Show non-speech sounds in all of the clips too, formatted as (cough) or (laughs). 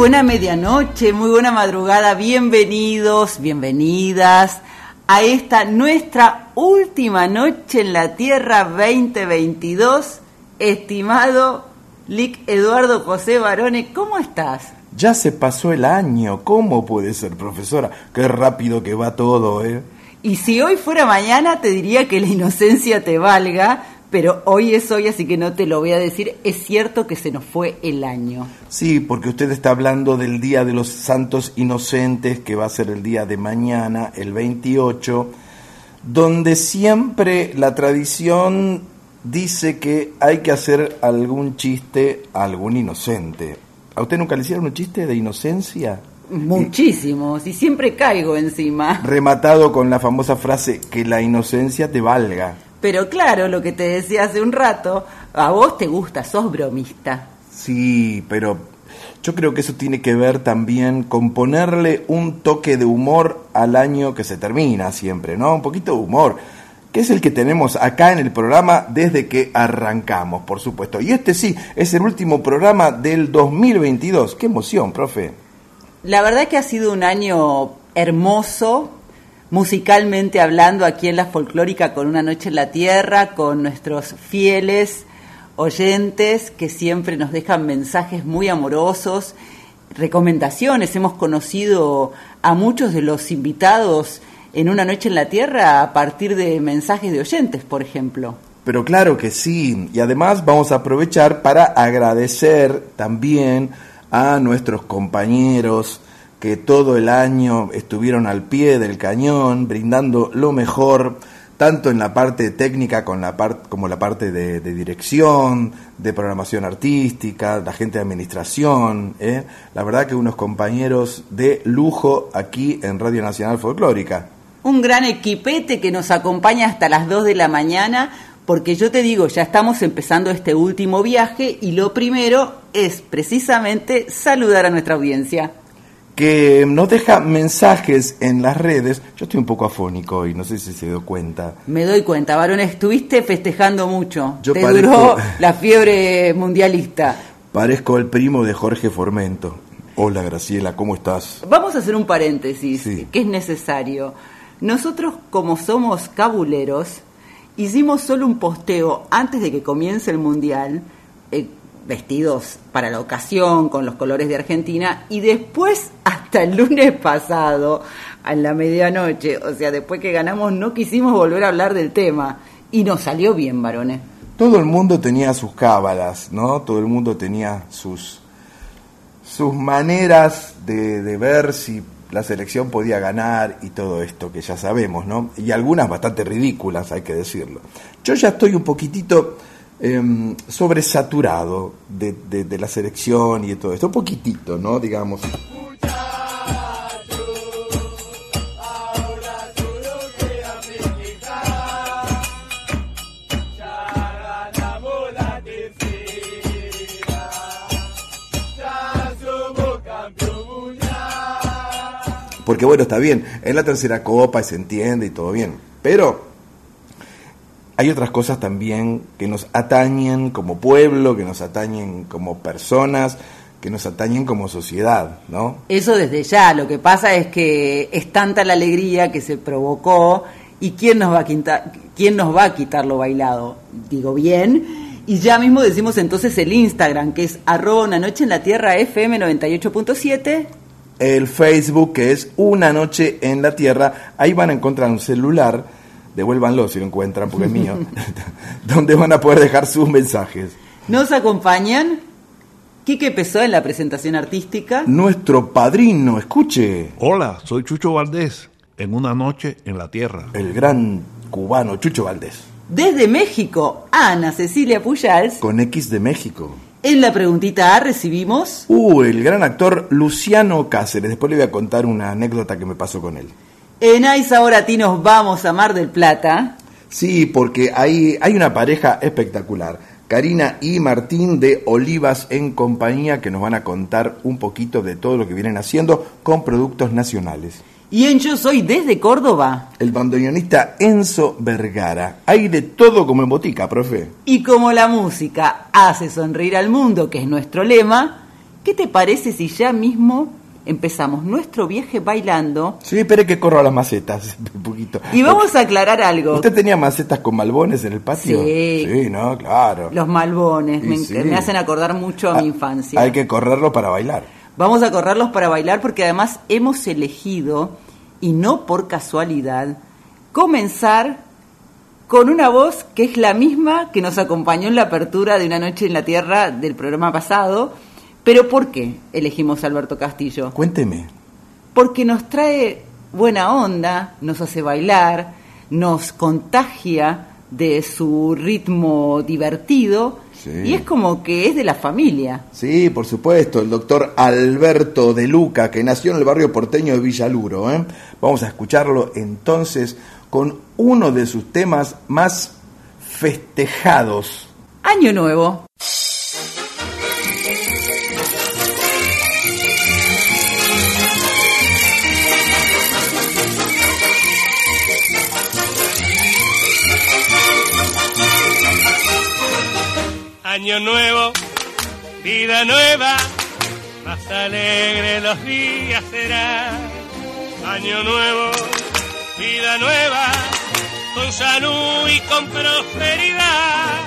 buena medianoche, muy buena madrugada, bienvenidos, bienvenidas a esta nuestra última noche en la Tierra 2022. Estimado Lic Eduardo José Barone, ¿cómo estás? Ya se pasó el año, ¿cómo puede ser, profesora? Qué rápido que va todo, ¿eh? Y si hoy fuera mañana, te diría que la inocencia te valga, pero hoy es hoy, así que no te lo voy a decir. Es cierto que se nos fue el año. Sí, porque usted está hablando del Día de los Santos Inocentes, que va a ser el día de mañana, el 28, donde siempre la tradición dice que hay que hacer algún chiste a algún inocente. ¿A usted nunca le hicieron un chiste de inocencia? Muchísimos, y siempre caigo encima. Rematado con la famosa frase que la inocencia te valga. Pero claro, lo que te decía hace un rato, a vos te gusta, sos bromista. Sí, pero yo creo que eso tiene que ver también con ponerle un toque de humor al año que se termina siempre, ¿no? Un poquito de humor, que es el que tenemos acá en el programa desde que arrancamos, por supuesto. Y este sí, es el último programa del 2022. Qué emoción, profe. La verdad que ha sido un año hermoso, musicalmente hablando, aquí en la folclórica con Una Noche en la Tierra, con nuestros fieles oyentes que siempre nos dejan mensajes muy amorosos, recomendaciones. Hemos conocido a muchos de los invitados en Una Noche en la Tierra a partir de mensajes de oyentes, por ejemplo. Pero claro que sí, y además vamos a aprovechar para agradecer también a nuestros compañeros que todo el año estuvieron al pie del cañón, brindando lo mejor, tanto en la parte técnica como la parte de, de dirección, de programación artística, la gente de administración. ¿eh? La verdad que unos compañeros de lujo aquí en Radio Nacional Folclórica. Un gran equipete que nos acompaña hasta las 2 de la mañana, porque yo te digo, ya estamos empezando este último viaje y lo primero es precisamente saludar a nuestra audiencia que nos deja mensajes en las redes. Yo estoy un poco afónico hoy, no sé si se dio cuenta. Me doy cuenta, varón, estuviste festejando mucho. Yo Te parezco- duró (laughs) la fiebre mundialista. Parezco el primo de Jorge Formento. Hola Graciela, ¿cómo estás? Vamos a hacer un paréntesis, Sí. que es necesario. nosotros como somos cabuleros, hicimos solo un posteo antes de que comience el Mundial, eh, vestidos para la ocasión, con los colores de Argentina, y después, (laughs) hasta el lunes pasado, a la medianoche, o sea, después que ganamos, no quisimos volver a hablar del tema. Y nos salió bien, varones. Todo el mundo tenía sus cábalas, ¿no? Todo el mundo tenía sus, sus maneras de, de ver si la selección podía ganar y todo esto que ya sabemos, ¿no? Y algunas bastante ridículas, hay que decirlo. Yo ya estoy un poquitito eh, sobresaturado de, de, de, la selección y de todo esto, poquitito, ¿no? Digamos. Porque bueno, está bien, es la tercera copa y se entiende y todo bien. Pero hay otras cosas también que nos atañen como pueblo, que nos atañen como personas, que nos atañen como sociedad, ¿no? Eso desde ya, lo que pasa es que es tanta la alegría que se provocó y quién nos va a quitar, quién nos va a quitar lo bailado, digo bien. Y ya mismo decimos entonces el Instagram, que es arroba una noche en la tierra FM 98.7 el Facebook, que es Una Noche en la Tierra. Ahí van a encontrar un celular, devuélvanlo si lo encuentran, porque es mío, (laughs) donde van a poder dejar sus mensajes. Nos acompañan Quique Pesó en la presentación artística. Nuestro padrino, escuche. Hola, soy Chucho Valdés, en Una Noche en la Tierra. El gran cubano Chucho Valdés. Desde México, Ana Cecilia Pujals. Con X de México. En la preguntita A recibimos... Uh, el gran actor Luciano Cáceres. Después le voy a contar una anécdota que me pasó con él. En ahora a ti nos vamos a Mar del Plata. Sí, porque hay, hay una pareja espectacular. Karina y Martín de Olivas en compañía que nos van a contar un poquito de todo lo que vienen haciendo con productos nacionales. Y en Yo Soy desde Córdoba. El bandoneonista Enzo Vergara. Hay de todo como en botica, profe. Y como la música hace sonreír al mundo, que es nuestro lema, ¿qué te parece si ya mismo empezamos nuestro viaje bailando? Sí, espere que corro a las macetas (laughs) un poquito. Y vamos a aclarar algo. ¿Usted tenía macetas con malbones en el patio? Sí. Sí, no, claro. Los malbones, me, sí. me, hacen acordar mucho a, Ah, mi infancia. Hay que correrlo para bailar. Vamos a correrlos para bailar porque además hemos elegido, y no por casualidad, comenzar con una voz que es la misma que nos acompañó en la apertura de Una Noche en la Tierra del programa pasado. Pero ¿por qué elegimos a Alberto Castillo? Cuénteme. Porque nos trae buena onda, nos hace bailar, nos contagia de su ritmo divertido Sí. y es como que es de la familia. Sí, por supuesto, el doctor Alberto de Luca, que nació en el barrio porteño de Villaluro. ¿eh? Vamos a escucharlo entonces con uno de sus temas más festejados. Año Nuevo. Año nuevo, vida nueva, más alegre los días serán. Año nuevo, vida nueva, con salud y con prosperidad.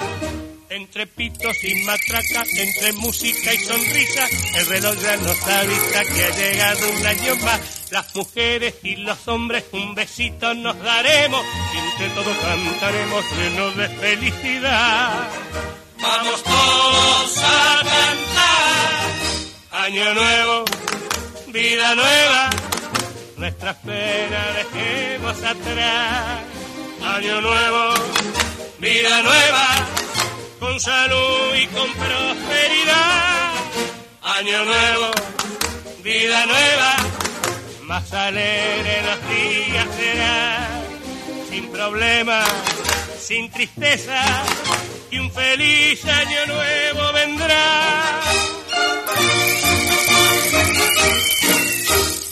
Entre pitos y matracas, entre música y sonrisa, el reloj ya nos avisa que ha llegado un año más. Las mujeres y los hombres un besito nos daremos y entre todos cantaremos llenos de felicidad. Vamos todos a cantar. Año nuevo, vida nueva, nuestras penas dejemos atrás. Año nuevo, vida nueva, con salud y con prosperidad. Año nuevo, vida nueva, más alegre los días serán. Sin problemas, sin tristeza, y un feliz año nuevo vendrá.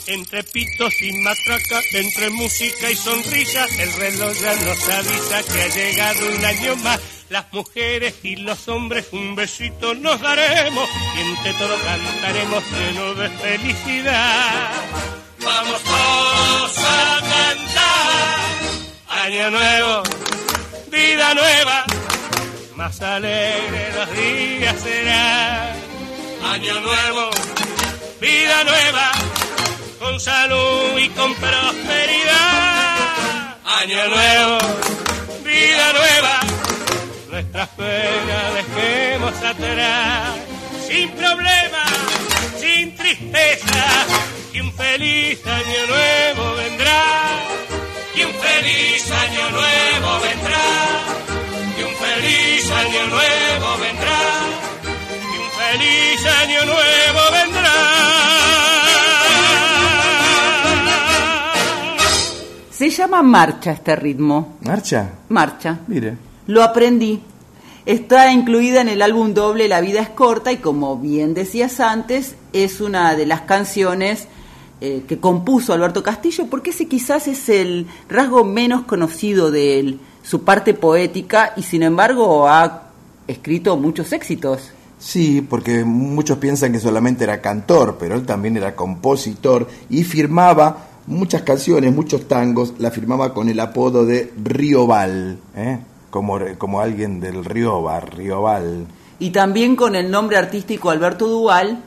Entre pitos y matraca, entre música y sonrisa, el reloj ya nos avisa que ha llegado un año más. Las mujeres y los hombres un besito nos daremos y entre todos cantaremos lleno de felicidad. Vamos todos a cantar. Año nuevo, vida nueva, más alegre los días serán. Año nuevo, vida nueva, con salud y con prosperidad. Año nuevo, vida nueva, nuestras penas dejemos atrás, sin problemas, sin tristeza, que un feliz año nuevo vendrá, que un feliz año nuevo vendrá, feliz año nuevo vendrá, que un feliz año nuevo vendrá. Se llama marcha este ritmo. ¿Marcha? Marcha. Mire. Lo aprendí. Está incluida en el álbum doble La vida es corta y como bien decías antes, es una de las canciones eh, que compuso Alberto Castillo porque ese quizás es el rasgo menos conocido de él, su parte poética y sin embargo ha escrito muchos éxitos. Sí, porque muchos piensan que solamente era cantor, pero él también era compositor y firmaba muchas canciones, muchos tangos, la firmaba con el apodo de Rioval, ¿eh? como, como alguien del Rioba, Rioval. Y también con el nombre artístico Alberto Duval,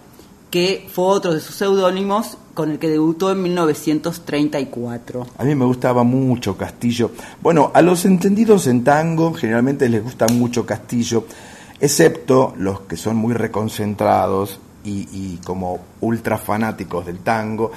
que fue otro de sus seudónimos con el que debutó en 1934. A mí me gustaba mucho Castillo. Bueno, a los entendidos en tango generalmente les gusta mucho Castillo, excepto los que son muy reconcentrados y, y como ultra fanáticos del tango.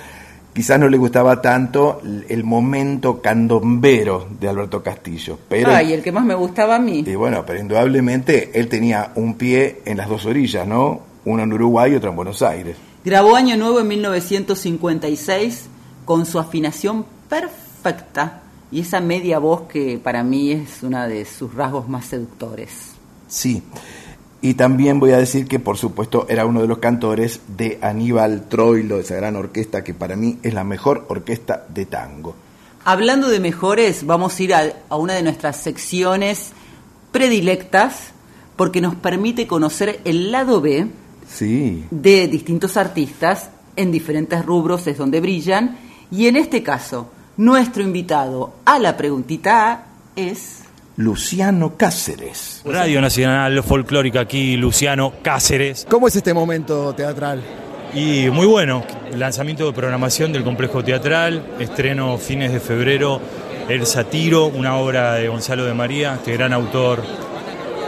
Quizás no les gustaba tanto el momento candombero de Alberto Castillo, pero Ah, y el que más me gustaba a mí. y bueno, pero indudablemente él tenía un pie en las dos orillas, ¿no? Uno en Uruguay y otro en Buenos Aires. Grabó Año Nuevo en 1956 con su afinación perfecta y esa media voz que para mí es una de sus rasgos más seductores. Sí. Y también voy a decir que, por supuesto, era uno de los cantores de Aníbal Troilo, de esa gran orquesta que para mí es la mejor orquesta de tango. Hablando de mejores, vamos a ir a, a una de nuestras secciones predilectas porque nos permite conocer el lado B Sí. de distintos artistas en diferentes rubros es donde brillan y en este caso nuestro invitado a la preguntita A es Luciano Cáceres. Radio Nacional Folclórica aquí, Luciano Cáceres. ¿Cómo es este momento teatral? Y muy bueno, lanzamiento de programación del complejo teatral, estreno fines de febrero, El Satiro, una obra de Gonzalo de María, este gran autor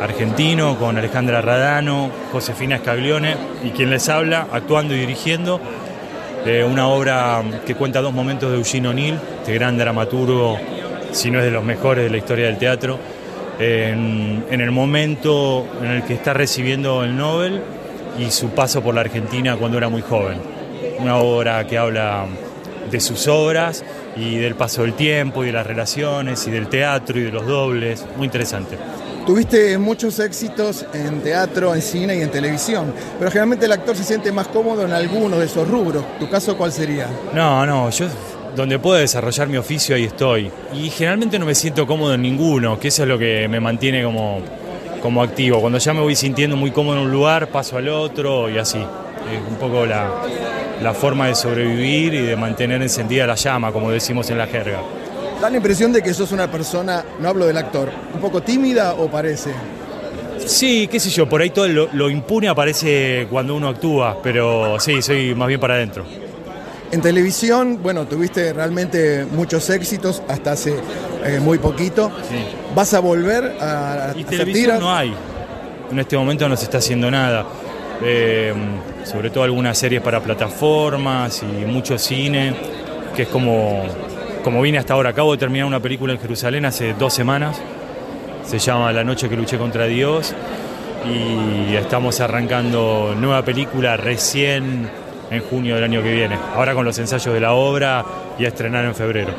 argentino, con Alejandra Radano, Josefina Scaglione y quien les habla, actuando y dirigiendo. Una obra que cuenta dos momentos de Eugene O'Neill, este gran dramaturgo, si no es de los mejores de la historia del teatro, en el momento en el que está recibiendo el Nobel y su paso por la Argentina cuando era muy joven. Una obra que habla de sus obras y del paso del tiempo y de las relaciones y del teatro y de los dobles. Muy interesante. Tuviste muchos éxitos en teatro, en cine y en televisión, pero generalmente el actor se siente más cómodo en alguno de esos rubros. ¿Tu caso cuál sería? No, no, yo donde puedo desarrollar mi oficio ahí estoy. Y generalmente no me siento cómodo en ninguno, que eso es lo que me mantiene como, como activo. Cuando ya me voy sintiendo muy cómodo en un lugar, paso al otro y así. Es un poco la, la forma de sobrevivir y de mantener encendida la llama, como decimos en la jerga. Da la impresión de que sos una persona, no hablo del actor, un poco tímida o parece. Sí, qué sé yo, por ahí todo lo, lo impune aparece cuando uno actúa, pero sí, soy más bien para adentro. En televisión, bueno, tuviste realmente muchos éxitos hasta hace eh, muy poquito. ¿Vas a volver a, Y televisión tiras? no hay. En este momento no se está haciendo nada. Eh, sobre todo algunas series para plataformas y mucho cine, que es como, como vine hasta ahora. Acabo de terminar una película en Jerusalén hace dos semanas. Se llama La noche que luché contra Dios. Y estamos arrancando nueva película recién en junio del año que viene. Ahora con los ensayos de la obra y a estrenar en febrero.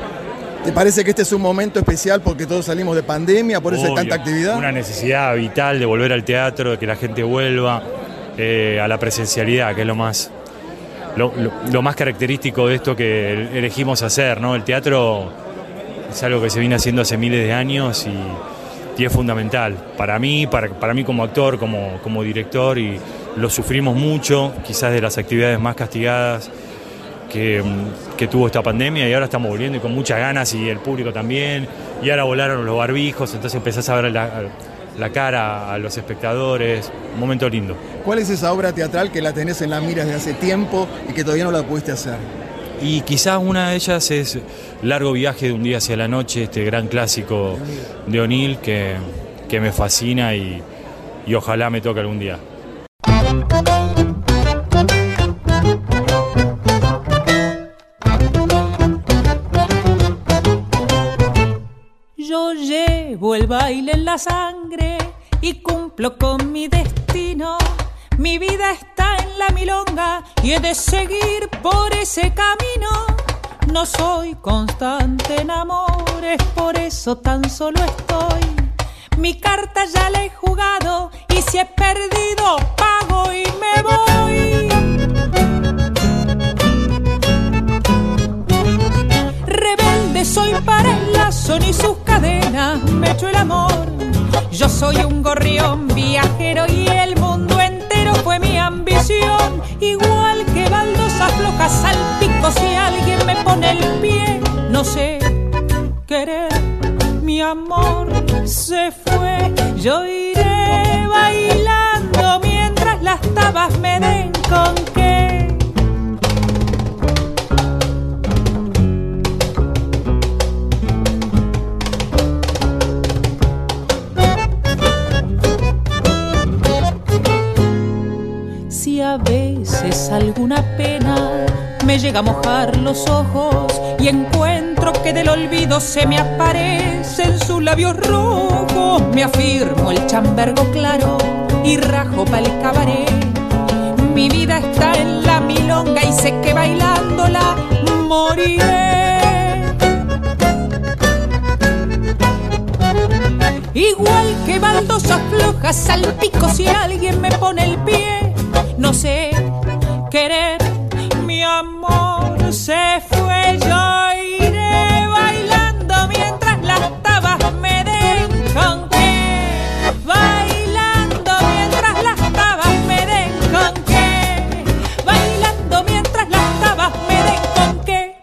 ¿Te parece que este es un momento especial porque todos salimos de pandemia, por eso hay tanta actividad? Una necesidad vital de volver al teatro, de que la gente vuelva eh, a la presencialidad, que es lo más, lo, lo- más característico de esto que elegimos hacer. ¿no? El teatro es algo que se viene haciendo hace miles de años y, es fundamental para mí, para, para mí como actor, como, como director, y lo sufrimos mucho, quizás de las actividades más castigadas que, que tuvo esta pandemia y ahora estamos volviendo y con muchas ganas y el público también. Y ahora volaron los barbijos, entonces empezás a ver la, la cara a los espectadores. Un momento lindo. ¿Cuál es esa obra teatral que la tenés en la mira desde hace tiempo y que todavía no la pudiste hacer? Y quizás una de ellas es Largo viaje de un día hacia la noche, este gran clásico de O'Neill que, que me fascina y, y ojalá me toque algún día. Baile en la sangre y cumplo con mi destino. Mi vida está en la milonga y he de seguir por ese camino. No soy constante en amores, por eso tan solo estoy. Mi carta ya la he jugado y si he perdido pago y me voy. Soy para el lazo ni sus cadenas me echo el amor. Yo soy un gorrión viajero y el mundo entero fue mi ambición. Igual que baldosas flojas al si alguien me pone el pie. No sé querer, mi amor se fue. Yo iré bailando mientras las tabas me den con qué. A veces alguna pena me llega a mojar los ojos y encuentro que del olvido se me aparecen sus labios rojos, me afirmo el chambergo claro y rajo pa'l cabaret. Mi vida está en la milonga y sé que bailándola moriré. Igual que baldosas flojas al pico si alguien me pone el pie. No sé querer, mi amor se fue. Yo iré bailando mientras las tabas me den con qué. Bailando mientras las tabas me den con qué. Bailando mientras las tabas me den con qué.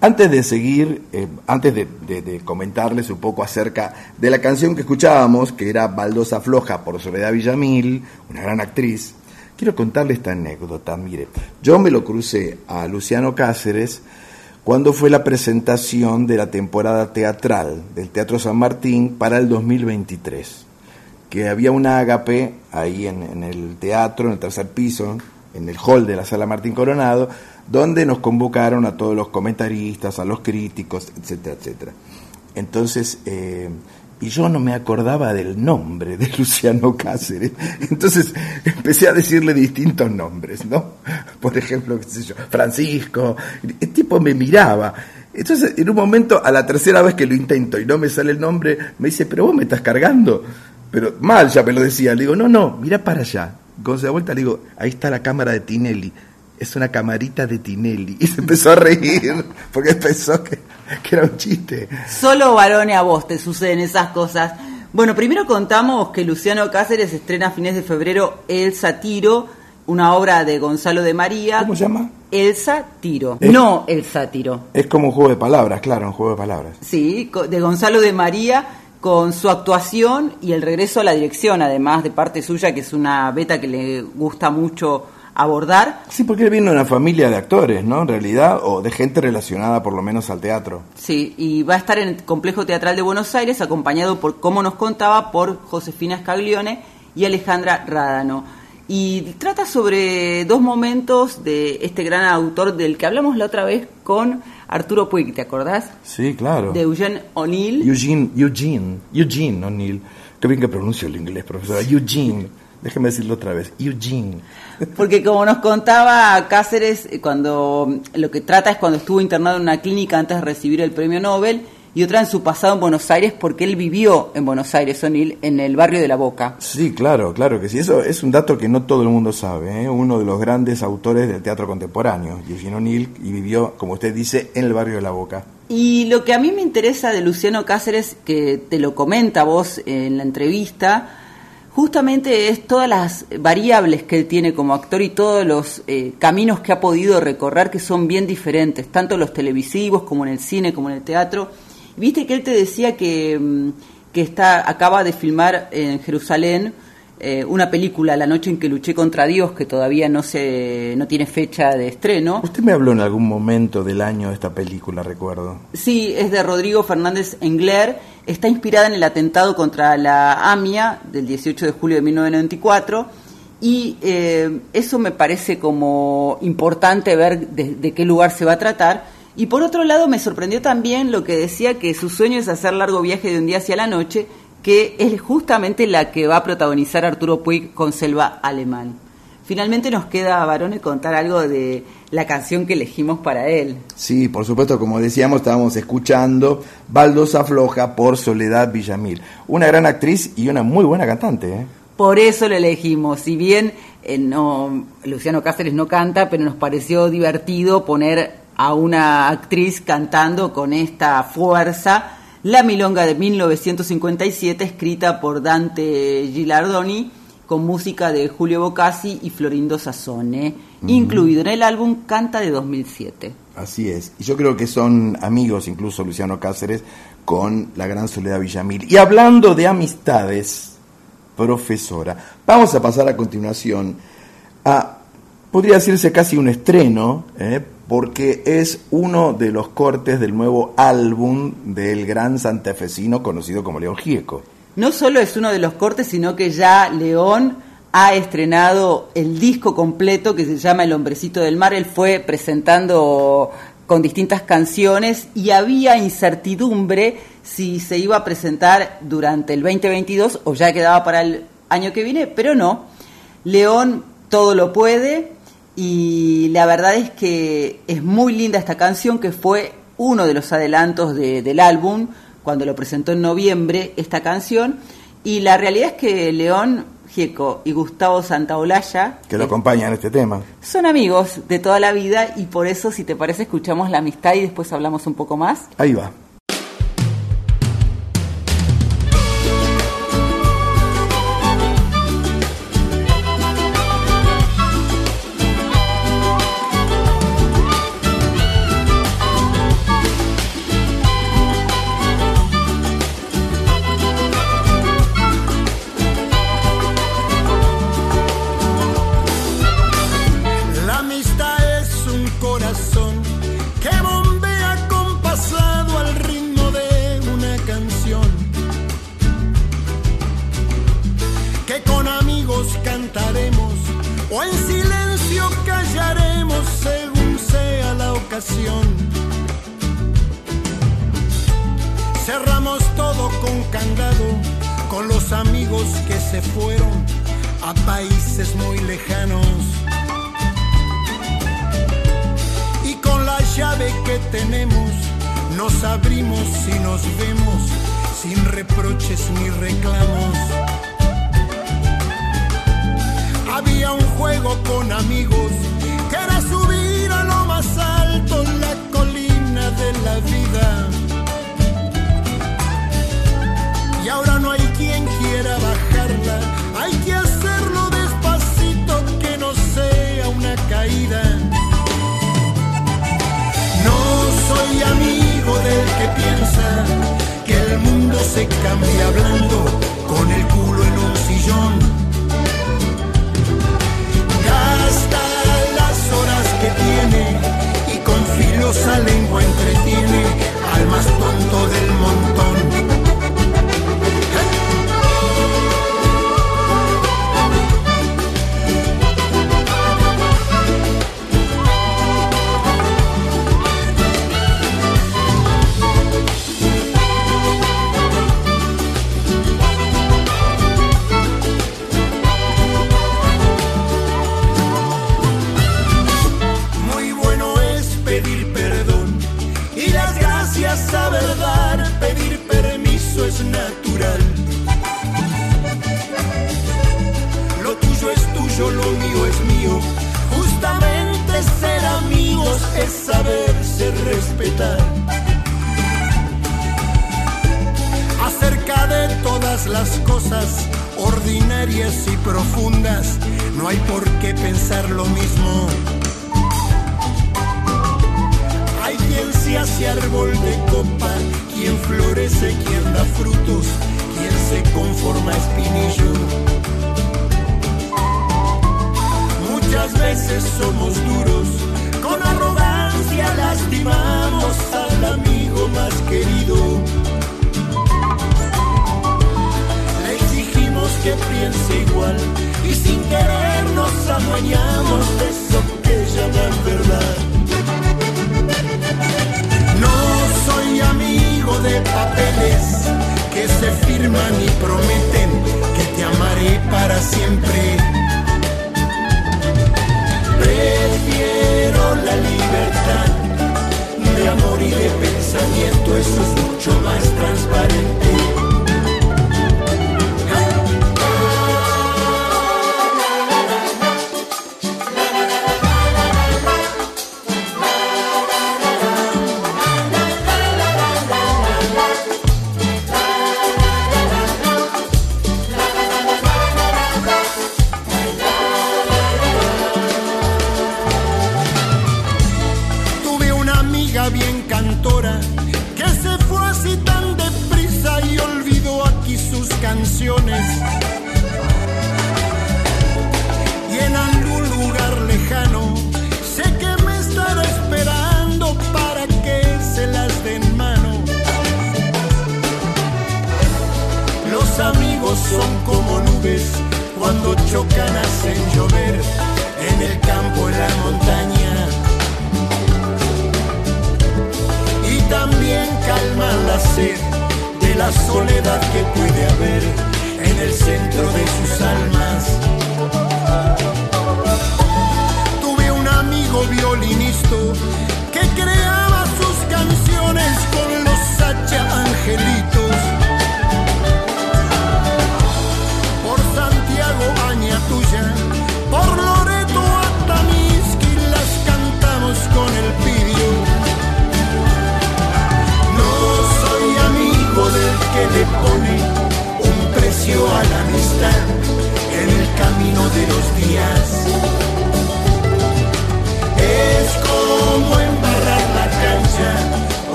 Antes de seguir, eh, antes de, de- comentarles un poco acerca de la canción que escuchábamos, que era Baldosa Floja por Soledad Villamil, una gran actriz, quiero contarle esta anécdota. Mire, yo me lo crucé a Luciano Cáceres cuando fue la presentación de la temporada teatral del Teatro San Martín para el 2023 que había una ágape ahí en, en el teatro, en el tercer piso, en el hall de la sala Martín Coronado, donde nos convocaron a todos los comentaristas, a los críticos, etcétera, etcétera. Entonces, eh, y yo no me acordaba del nombre de (laughs) Luciano Cáceres, entonces empecé a decirle distintos nombres, ¿no? Por ejemplo, qué sé yo, Francisco, el tipo me miraba. Entonces, en un momento, a la tercera vez que lo intento y no me sale el nombre, me dice, pero vos me estás cargando. Pero mal ya me lo decía. Le digo, no, no, mira para allá. Se da vuelta, le digo, ahí está la cámara de Tinelli. Es una camarita de Tinelli. Y se empezó a reír porque pensó que, (laughs) que era un chiste. Solo varones a vos te suceden esas cosas. Bueno, primero contamos que Luciano Cáceres estrena a fines de febrero El Satiro, una obra de Gonzalo de María. ¿Cómo se llama? El Satiro. Es- No El Sátiro. Es como un juego de palabras, claro, un juego de palabras. Sí, de Gonzalo de María con su actuación y el regreso a la dirección, además de parte suya, que es una beta que le gusta mucho abordar. Sí, porque él viene de una familia de actores, ¿no? En realidad, o de gente relacionada por lo menos al teatro. Sí, y va a estar en el Complejo Teatral de Buenos Aires, acompañado por, como nos contaba, por Josefina Scaglione y Alejandra Rádano. Y trata sobre dos momentos de este gran autor del que hablamos la otra vez con Arturo Puig, ¿te acordás? Sí, claro. De Eugene O'Neill. Eugene, Eugene, Eugene O'Neill. Qué bien que pronuncio el inglés, profesora. Eugene. Déjeme decirlo otra vez. Eugene. (laughs) Porque como nos contaba Cáceres, eh, cuando lo que trata es cuando estuvo internado en una clínica antes de recibir el premio Nobel y otra en su pasado en Buenos Aires porque él vivió en Buenos Aires, O'Neill, en el barrio de La Boca. Sí, claro, claro que sí. Eso es un dato que no todo el mundo sabe. ¿eh? Uno de los grandes autores del teatro contemporáneo, Eugene O'Neill, y vivió, como usted dice, en el barrio de La Boca. Y lo que a mí me interesa de Luciano Cáceres, que te lo comenta vos en la entrevista, justamente es todas las variables que él tiene como actor y todos los eh, caminos que ha podido recorrer que son bien diferentes, tanto los televisivos como en el cine, como en el teatro. Viste que él te decía que, mm, que está, acaba de filmar en Jerusalén eh, una película, La noche en que luché contra Dios, que todavía no, se, no tiene fecha de estreno. Usted me habló en algún momento del año de esta película, recuerdo. Sí, es de Rodrigo Fernández Engler. Está inspirada en el atentado contra la AMIA del 18 de julio de 1994. Y eh, eso me parece como importante ver de, qué lugar se va a tratar. Y por otro lado me sorprendió también lo que decía que su sueño es hacer largo viaje de un día hacia la noche que es justamente la que va a protagonizar Arturo Puig con Selva Alemán. Finalmente nos queda, Barone, contar algo de la canción que elegimos para él. Sí, por supuesto, como decíamos, estábamos escuchando Baldosa Floja por Soledad Villamil. Una gran actriz y una muy buena cantante. ¿eh? Por eso lo elegimos. Si bien eh, no, Luciano Cáceres no canta, pero nos pareció divertido poner a una actriz cantando con esta fuerza la Milonga de 1957, escrita por Dante Gilardoni, con música de Julio Bocassi y Florindo Sassone, incluido en el álbum Canta de 2007. Así es. Y yo creo que son amigos, incluso Luciano Cáceres, con la gran Soledad Villamil. Y hablando de amistades, profesora, vamos a pasar a continuación a, podría decirse casi un estreno, ¿eh? porque es uno de los cortes del nuevo álbum del gran santafesino conocido como León Gieco. No solo es uno de los cortes, sino que ya León ha estrenado el disco completo que se llama El Hombrecito del Mar. Él fue presentando con distintas canciones y había incertidumbre si se iba a presentar durante el 2022 o ya quedaba para el año que viene, pero no. León todo lo puede, y la verdad es que es muy linda esta canción que fue uno de los adelantos del álbum cuando lo presentó en noviembre esta canción y la realidad es que León Gieco y Gustavo Santaolalla que lo acompañan en este tema. son amigos de toda la vida y por eso si te parece escuchamos la amistad y después hablamos un poco más. Ahí va que piense igual y sin querer nos adueñamos de eso que llaman verdad. No soy amigo de papeles que se firman y prometen que te amaré para siempre. Prefiero la libertad de amor y de pensamiento, eso es mucho más transparente.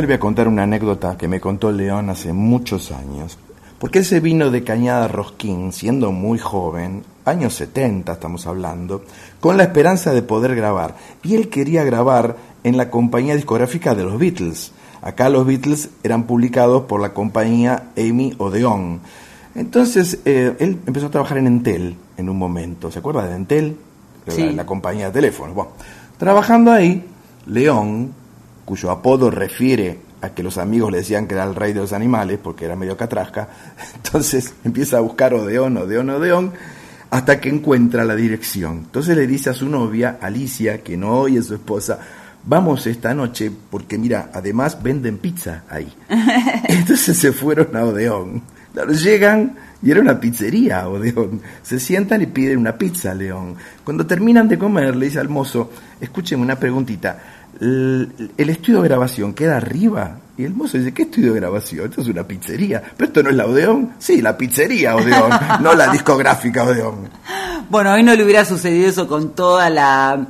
Yo le voy a contar una anécdota que me contó León hace muchos años. Porque él se vino de Cañada Rosquín, siendo muy joven, años 70 estamos hablando, con la esperanza de poder grabar. Y él quería grabar en la compañía discográfica de los Beatles. Acá los Beatles eran publicados por la compañía Amy Odeon. Entonces eh, él empezó a trabajar en Entel en un momento. ¿Se acuerda de Entel? Sí. La, la compañía de teléfonos. Bueno, trabajando ahí, León, cuyo apodo refiere a que los amigos le decían que era el rey de los animales, porque era medio catrasca, (laughs) entonces empieza a buscar Odeón, Odeón, Odeón, hasta que encuentra la dirección. Entonces le dice a su novia, Alicia, que no hoy es su esposa, vamos esta noche, porque mira, además venden pizza ahí. (laughs) Entonces se fueron a Odeón. Claro, llegan y era una pizzería, Odeón. Se sientan y piden una pizza, León. Cuando terminan de comer, le dice al mozo, escúcheme una preguntita, ¿el, estudio de grabación queda arriba? Y el mozo dice, ¿qué estudio de grabación? Esto es una pizzería. ¿Pero esto no es la Odeón? Sí, la pizzería Odeón, no la discográfica Odeón. (laughs) Bueno, hoy no le hubiera sucedido eso con toda la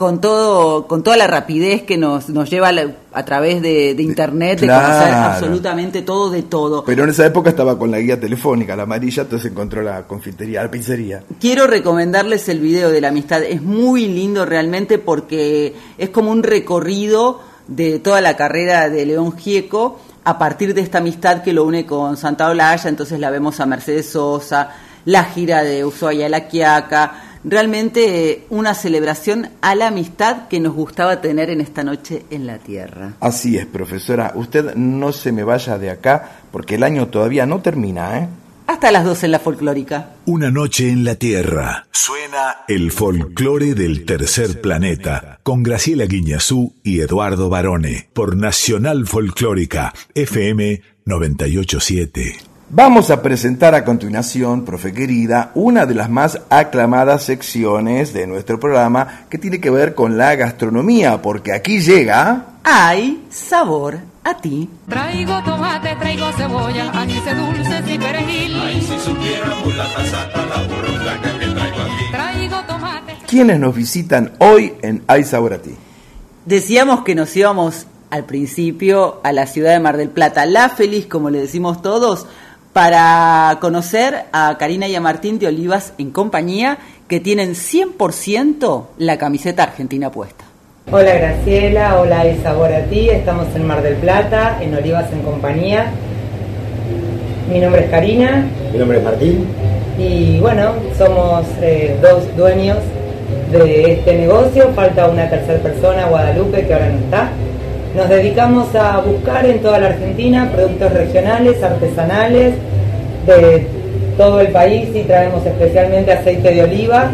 con todo con toda la rapidez que nos, nos lleva a, la- a través de, de internet de conocer absolutamente todo de todo. Pero en esa época estaba con la guía telefónica, la amarilla, entonces encontró la confitería, la pizzería. Quiero recomendarles el video de la amistad. Es muy lindo realmente porque es como un recorrido de toda la carrera de León Gieco a partir de esta amistad que lo une con Santa Olaya. Entonces la vemos a Mercedes Sosa, la gira de Ushuaia La Quiaca, realmente eh, una celebración a la amistad que nos gustaba tener en esta noche en la Tierra. Así es, profesora. Usted no se me vaya de acá porque el año todavía no termina, ¿eh? Hasta las 12 en la folclórica. Una noche en la Tierra. Suena el folclore del tercer planeta con Graciela Guiñazú y Eduardo Barone por Nacional Folclórica FM 987. Vamos a presentar a continuación, profe querida, una de las más aclamadas secciones de nuestro programa que tiene que ver con la gastronomía, porque aquí llega... Hay sabor a ti. Traigo tomate, traigo cebolla, anís dulces y perejil. Ay, si supiéramos la pasata, la burundanga que traigo aquí. Traigo tomate. ¿Quiénes nos visitan hoy en Hay Sabor a Ti? Decíamos que nos íbamos al principio a la ciudad de Mar del Plata, la feliz, como le decimos todos, para conocer a Karina y a Martín de Olivas en compañía, que tienen 100% la camiseta argentina puesta. Hola Graciela, hola sabor a ti, estamos en Mar del Plata, en Olivas en compañía. Mi nombre es Karina Mi nombre es Martín. y bueno, somos eh, dos dueños de este negocio, falta una tercera persona, Guadalupe, que ahora no está. Nos dedicamos a buscar en toda la Argentina productos regionales, artesanales, de todo el país y traemos especialmente aceite de oliva,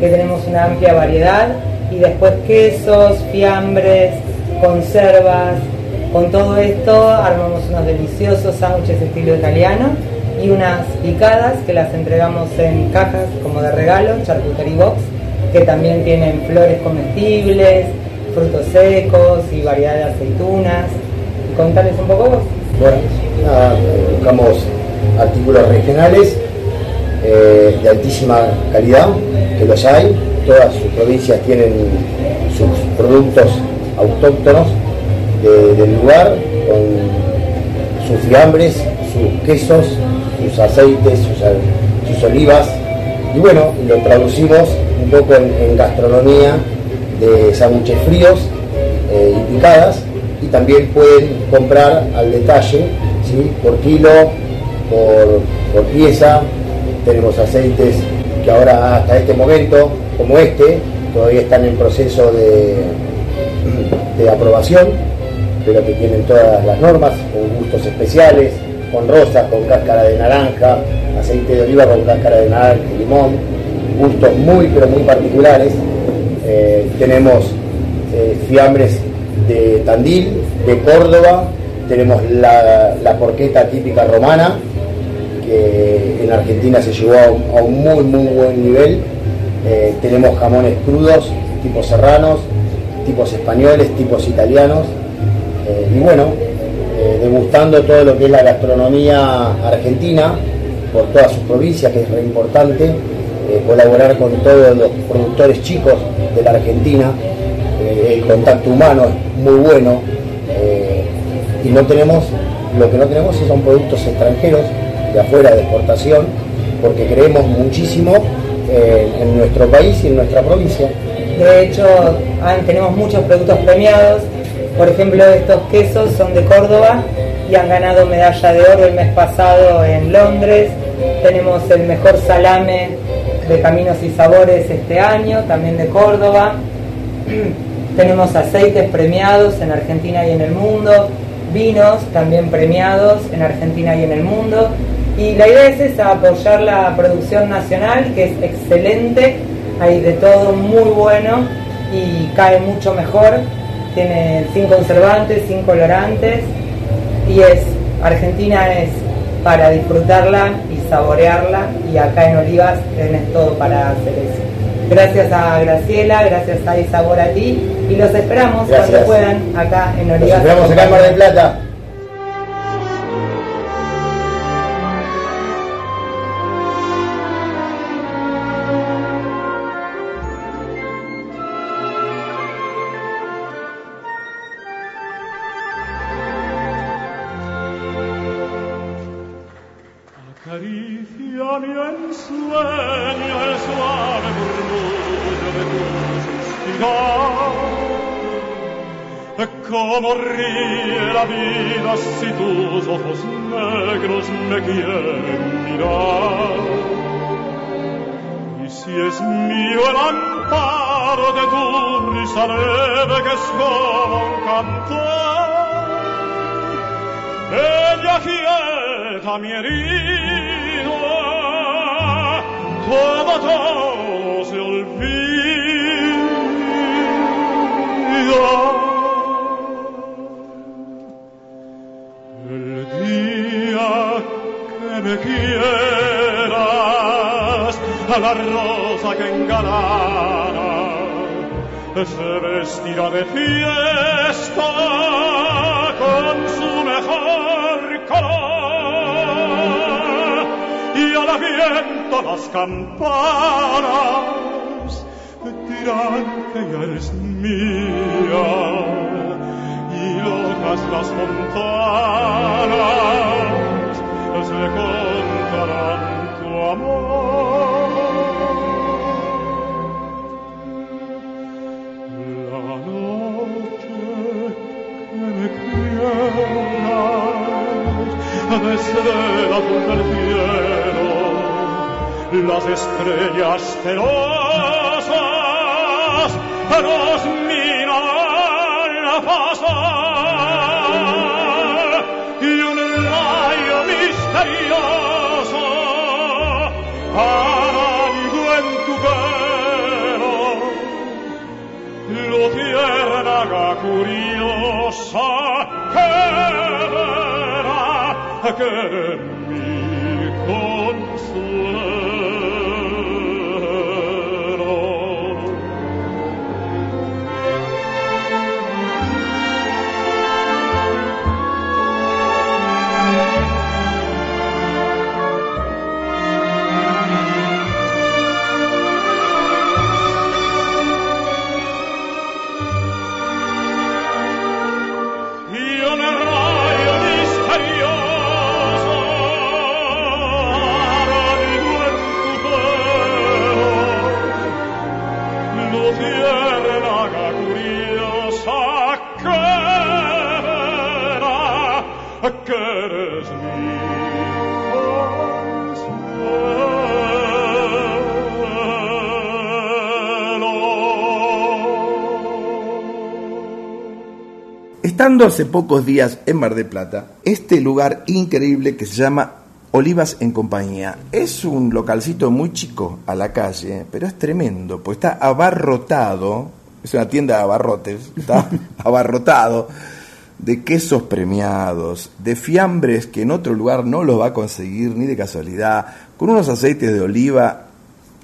que tenemos una amplia variedad, y después quesos, fiambres, conservas. Con todo esto armamos unos deliciosos sándwiches estilo italiano y unas picadas que las entregamos en cajas como de regalo, charcuterie box, que también tienen flores comestibles, frutos secos y variedad de aceitunas. Contales un poco vos. Bueno, nada, buscamos artículos regionales eh, de altísima calidad, que los hay. Todas sus provincias tienen sus productos autóctonos de- del lugar, con sus fiambres, sus quesos, sus aceites, sus, olivas. Y bueno, lo traducimos un poco en gastronomía de sándwiches fríos eh, y picadas y también pueden comprar al detalle, por kilo, por, por pieza. Tenemos aceites que ahora hasta este momento, como este, todavía están en proceso de, de aprobación, pero que tienen todas las normas, con gustos especiales, con rosas, con cáscara de naranja, aceite de oliva con cáscara de naranja y limón, gustos muy pero muy particulares. Eh, tenemos eh, fiambres de Tandil, de Córdoba, tenemos la, la porqueta típica romana, que en Argentina se llevó a un, muy muy buen nivel. Eh, tenemos jamones crudos, tipos serranos, tipos españoles, tipos italianos. Y bueno, degustando todo lo que es la gastronomía argentina por todas sus provincias, que es re importante, eh, colaborar con todos los productores chicos de la Argentina, eh, el contacto humano es muy bueno eh, y no tenemos, lo que no tenemos son productos extranjeros de afuera de exportación, porque creemos muchísimo en nuestro país y en nuestra provincia. De hecho, tenemos muchos productos premiados. Por ejemplo, estos quesos son de Córdoba y han ganado medalla de oro el mes pasado en Londres. Tenemos el mejor salame de Caminos y Sabores este año, también de Córdoba. (clears throat) Tenemos aceites premiados en Argentina y en el mundo, vinos también premiados en Argentina y en el mundo. Y la idea es apoyar la producción nacional, que es excelente, hay de todo muy bueno y cae mucho mejor. Tiene sin conservantes, sin colorantes y es, Argentina es para disfrutarla y saborearla y acá en Olivas tenés todo para hacer eso. Gracias a Graciela, gracias a Isabor a ti y los esperamos Gracias. cuando puedan acá en Nos Olivas. esperamos acá en Mar del Plata. Mi herida, todo, todo se olvida. El día que me quieras, a la rosa que engalana se vestirá de fiesta viento las campanas dirán que ya eres mía y locas las montanas se contarán tu amor. La noche que me quieras desde el azul del las estrellas celosas nos miran pasar. Y un rayo misterioso algo en tu pelo. Lo tierna curiosa que verá que Estando hace pocos días en Mar del Plata, este lugar increíble que se llama Olivas en Compañía. Es un localcito muy chico a la calle, pero es tremendo, pues está abarrotado, es una tienda de abarrotes, (laughs) está abarrotado de quesos premiados, de fiambres que en otro lugar no los va a conseguir ni de casualidad, con unos aceites de oliva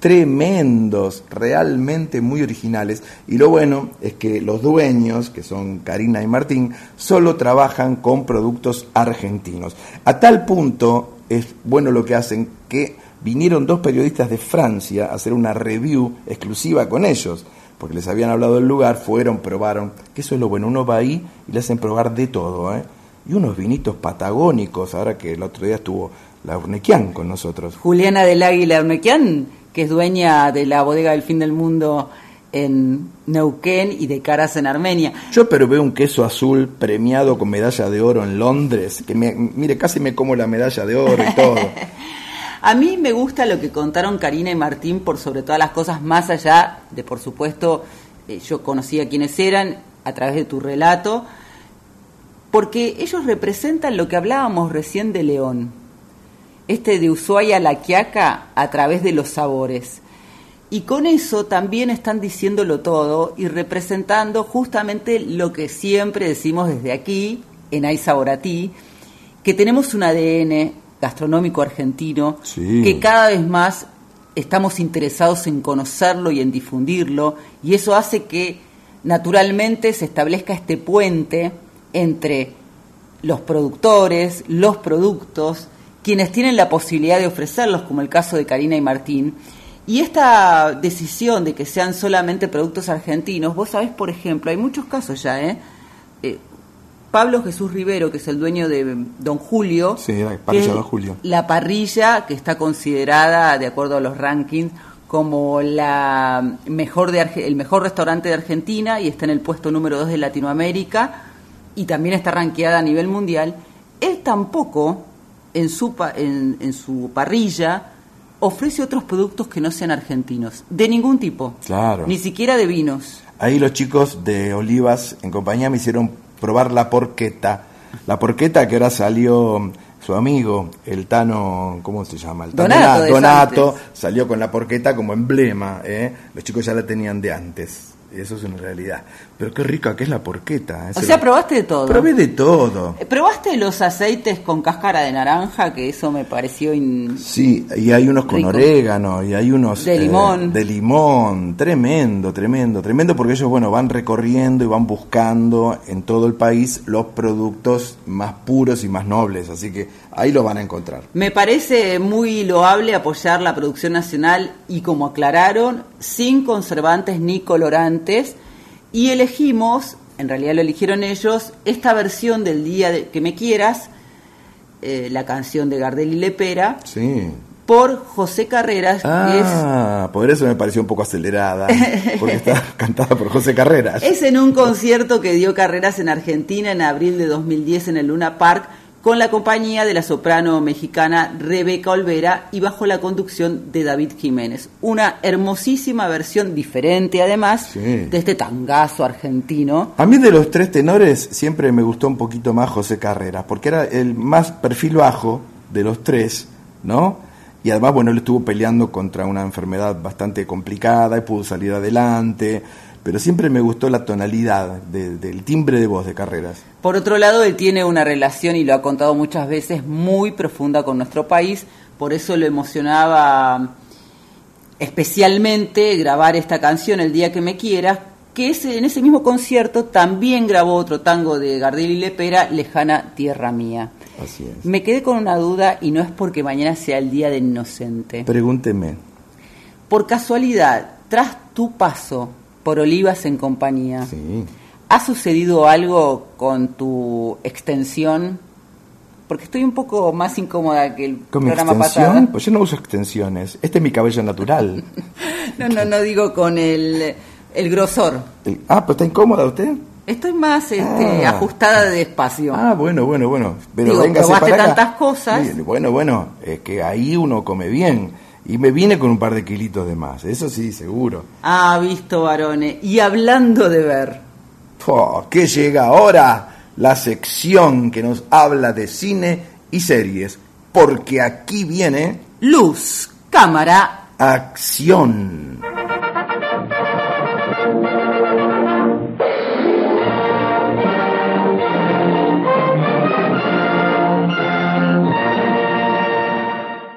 tremendos, realmente muy originales. Y lo bueno es que los dueños, que son Karina y Martín, solo trabajan con productos argentinos. A tal punto es bueno lo que hacen que vinieron dos periodistas de Francia a hacer una review exclusiva con ellos, porque les habían hablado del lugar, fueron, probaron, que eso es lo bueno, uno va ahí y le hacen probar de todo, ¿eh? Y unos vinitos patagónicos, ahora que el otro día estuvo la Urnequian con nosotros. Juliana del Águila Urnequian, que es dueña de la bodega del fin del mundo en Neuquén y de Caras en Armenia. Yo pero veo un queso azul premiado con medalla de oro en Londres, que me, mire, casi me como la medalla de oro y todo. (laughs) A mí me gusta lo que contaron Karina y Martín por sobre todas las cosas, más allá de, por supuesto, eh, yo conocía quiénes eran a través de tu relato, porque ellos representan lo que hablábamos recién de León, este de Ushuaia a la Quiaca a través de los sabores. Y con eso también están diciéndolo todo y representando justamente lo que siempre decimos desde aquí, en Hay Sabor a Ti, que tenemos un ADN gastronómico argentino Sí. que cada vez más estamos interesados en conocerlo y en difundirlo, y eso hace que naturalmente se establezca este puente entre los productores, los productos, quienes tienen la posibilidad de ofrecerlos, como el caso de Karina y Martín, y esta decisión de que sean solamente productos argentinos, vos sabés, por ejemplo, hay muchos casos ya, ¿eh? Eh, Pablo Jesús Rivero, que es el dueño de Don Julio, Sí, la parrilla Don Julio. la parrilla que está considerada, de acuerdo a los rankings, como la mejor de Arge- el mejor restaurante de Argentina y está en el puesto número 2 de Latinoamérica y también está rankeada a nivel mundial. Él tampoco en su, pa- en, en su parrilla ofrece otros productos que no sean argentinos, de ningún tipo, Claro. ni siquiera de vinos. Ahí los chicos de Olivas en compañía me hicieron probar la porqueta. La porqueta que ahora salió su amigo, el Tano, ¿cómo se llama? El Tano Donato Donato salió con la porqueta como emblema. ¿eh? Los chicos ya la tenían de antes. Eso es una realidad. Pero qué rica que es la porqueta. ¿eh? O Se sea, probaste de todo. Probé de todo. Eh, ¿Probaste los aceites con cáscara de naranja? Que eso me pareció... in- Sí, y hay unos con Rico. orégano, y hay unos... De eh, limón. de limón, tremendo, tremendo, tremendo, porque ellos, bueno, van recorriendo y van buscando en todo el país los productos más puros y más nobles, así que ahí lo van a encontrar. Me parece muy loable apoyar la producción nacional y como aclararon, sin conservantes ni colorantes. Y elegimos, en realidad lo eligieron ellos, esta versión del Día de- que me quieras, eh, la canción de Gardel y Lepera, Sí. por José Carreras, que Ah, por eso me pareció un poco acelerada, porque está (laughs) cantada por José Carreras. es en un concierto que dio Carreras en Argentina en abril de 2010 en el Luna Park con la compañía de la soprano mexicana Rebeca Olvera y bajo la conducción de David Jiménez. Una hermosísima versión diferente además Sí. de este tangazo argentino. A mí de los tres tenores siempre me gustó un poquito más José Carreras, porque era el más perfil bajo de los tres, ¿no? Y además, bueno, él estuvo peleando contra una enfermedad bastante complicada y pudo salir adelante, pero siempre me gustó la tonalidad de- del timbre de voz de Carreras. Por otro lado, él tiene una relación, y lo ha contado muchas veces, muy profunda con nuestro país, por eso lo emocionaba especialmente grabar esta canción, El Día que Me Quieras, que en ese mismo concierto también grabó otro tango de Gardel y Lepera, Lejana Tierra Mía. Así es. Me quedé con una duda y no es porque mañana sea el Día del Inocente. Pregúnteme. Por casualidad, tras tu paso por Olivas en compañía, Sí. ¿ha sucedido algo con tu extensión? Porque estoy un poco más incómoda que el ¿Con mi programa extensión? pasado. Pues yo no uso extensiones. Este es mi cabello natural. (laughs) No, no, no digo con el, el grosor. El- ah, pero está incómoda usted. Estoy más este, Ah. ajustada de espacio. Ah, bueno, bueno, bueno. Pero Digo, probaste para tantas cosas. Bueno, bueno, es que ahí uno come bien. Y me vine con un par de kilitos de más, eso sí, seguro. Ah, visto, varones. Y hablando de ver, Oh, ¿Qué llega ahora? La sección que nos habla de cine y series. Porque aquí viene luz, cámara, acción.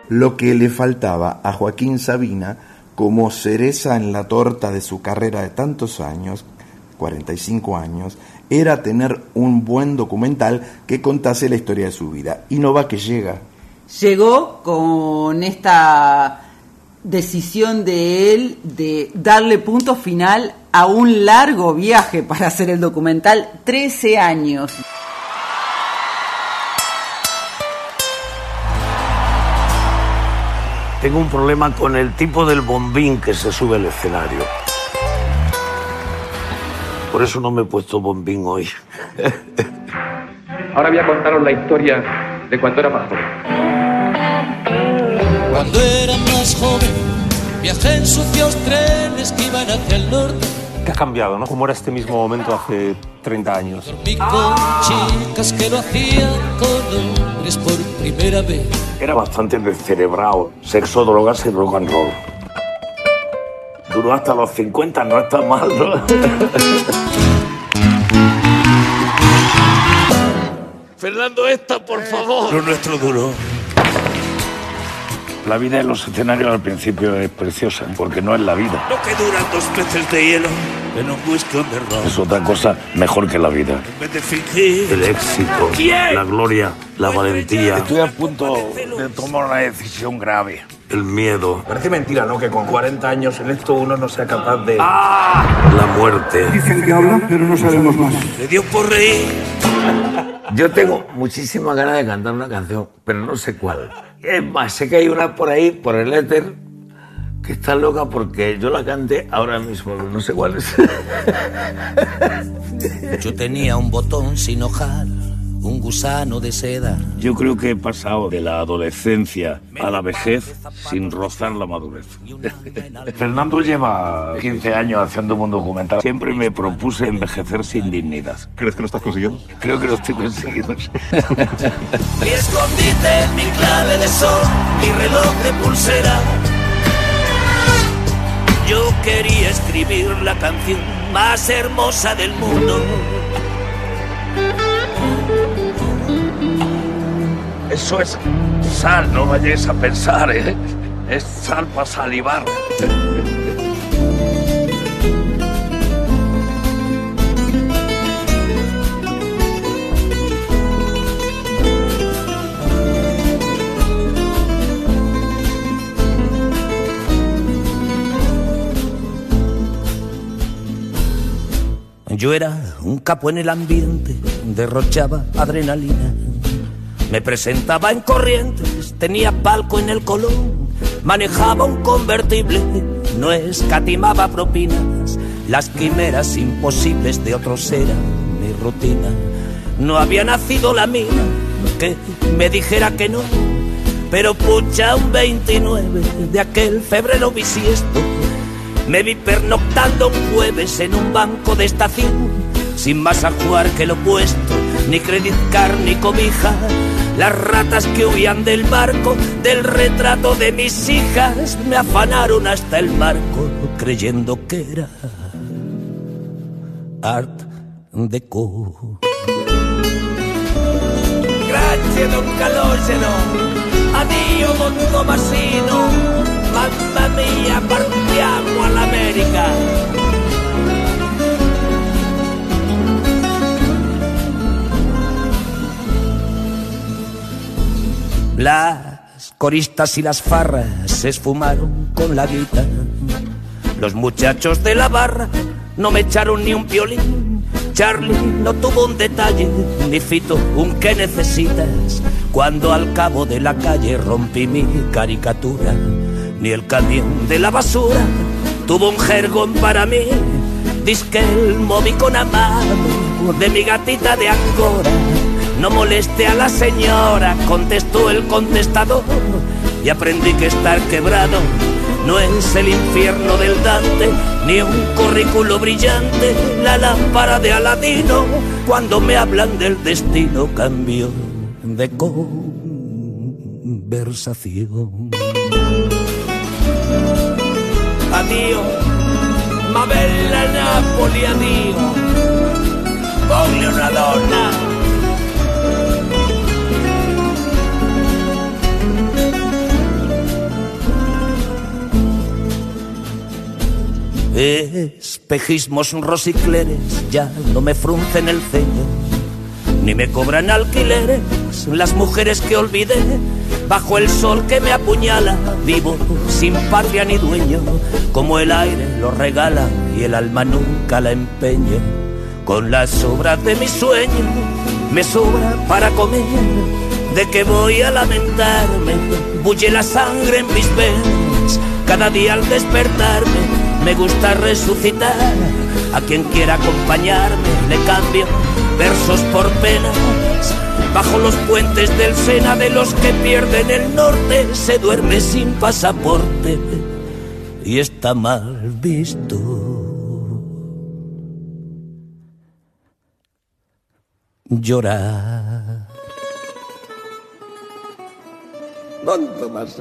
Lo que le faltaba a Joaquín Sabina como cereza en la torta de su carrera de tantos años, 45 años, era tener un buen documental que contase la historia de su vida. Y no va que llega. llegó con esta decisión de él de darle punto final a un largo viaje para hacer el documental, 13 años. Tengo un problema con el tipo del bombín que se sube al escenario. Por eso no me he puesto bombín hoy. Ahora voy a contaros la historia de cuando era más joven. Cuando era más joven, viajé en sucios trenes que iban hacia el norte. ¿Qué ha cambiado, no? ¿Cómo era este mismo momento hace 30 años? Chicas que lo hacían con hombres por primera vez. Era bastante descerebrado. Sexo, drogas y rock and roll. Duró hasta los 50, no está mal, ¿no? (laughs) Fernando, esta, por favor. Lo nuestro duró. La vida en los escenarios al principio es preciosa, porque no es la vida. Lo que duran dos peces de hielo en un whisky road. Es otra cosa mejor que la vida. En vez de fingir. El éxito, ¿Quién? la gloria, la valentía. Estoy a punto de tomar una decisión grave. El miedo. Parece mentira, ¿no? Que con 40 años en esto uno no sea capaz de... La muerte. Dicen que hablan, pero no sabemos más. Le dio por reír. Yo tengo muchísima ganas de cantar una canción, pero no sé cuál. Es más, sé que hay una por ahí, por el éter, que está loca porque yo la cante ahora mismo, no sé cuál es. Yo tenía un botón sin hojar, un gusano de seda. Yo creo que he pasado de la adolescencia a la vejez sin rozar la madurez. (laughs) Fernando lleva 15 años haciendo un documental. Siempre me propuse envejecer sin dignidad. ¿Crees que lo estás consiguiendo? Creo que lo estoy consiguiendo. (laughs) Mi escondite, mi clave de sol, mi reloj de pulsera. Yo quería escribir la canción más hermosa del mundo. Eso es sal, no vayáis a pensar, ¿eh? Es sal para salivar. Yo era un capo en el ambiente, derrochaba adrenalina. Me presentaba en corrientes, tenía palco en el colón, manejaba un convertible, no escatimaba propinas. Las quimeras imposibles de otros eran mi rutina. No había nacido la mina que me dijera que no, pero pucha un 29 de aquel febrero bisiesto. Me vi pernoctando un jueves en un banco de estación, sin más ajuar que lo puesto, ni credit card ni cobija. Las ratas que huían del barco, del retrato de mis hijas, me afanaron hasta el marco, creyendo que era art deco. Grazie Don Calogero, addio Don Tomasino, mamma mia partiamo all'America. Las coristas y las farras se esfumaron con la guita. Los muchachos de la barra no me echaron ni un violín. Charlie no tuvo un detalle, ni Fito un que necesitas. Cuando al cabo de la calle rompí mi caricatura, ni el camión de la basura tuvo un jergón para mí. Disque el móvil con amado de mi gatita de Angora. No moleste a la señora, contestó el contestador. Y aprendí que estar quebrado no es el infierno del Dante, ni un currículo brillante, la lámpara de Aladino. Cuando me hablan del destino, cambio de conversación. Addio, ma bella Napoli, addio. Voglio una donna. Espejismos rosicleres ya no me fruncen el ceño, ni me cobran alquileres las mujeres que olvidé. Bajo el sol que me apuñala, vivo sin patria ni dueño, como el aire lo regala y el alma nunca la empeña. Con las sobras de mi sueño me sobra para comer, de que voy a lamentarme, bulle la sangre en mis venas, cada día al despertarme me gusta resucitar. A quien quiera acompañarme le cambio versos por penas. Bajo los puentes del Sena de los que pierden el norte se duerme sin pasaporte y está mal visto. Llorar. ¿Dónde más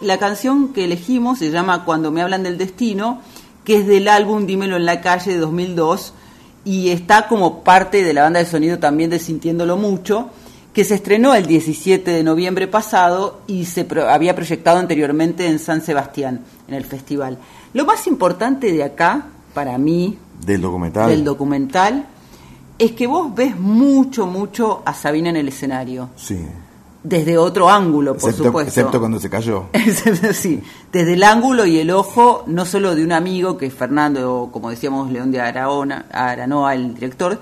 La canción que elegimos se llama Cuando me hablan del destino, que es del álbum Dímelo en la calle de 2002 y está como parte de la banda de sonido también de Sintiéndolo Mucho, que se estrenó el 17 de noviembre pasado y se pro- había proyectado anteriormente en San Sebastián, en el festival. Lo más importante de acá, para mí, Del documental. del documental, es que vos ves mucho, mucho a Sabina en el escenario, Sí. desde otro ángulo, por Excepto, supuesto. excepto cuando se cayó. (laughs) sí, desde el ángulo y el ojo, no solo de un amigo, que es Fernando, o como decíamos, León de Araona, Aranoa, el director,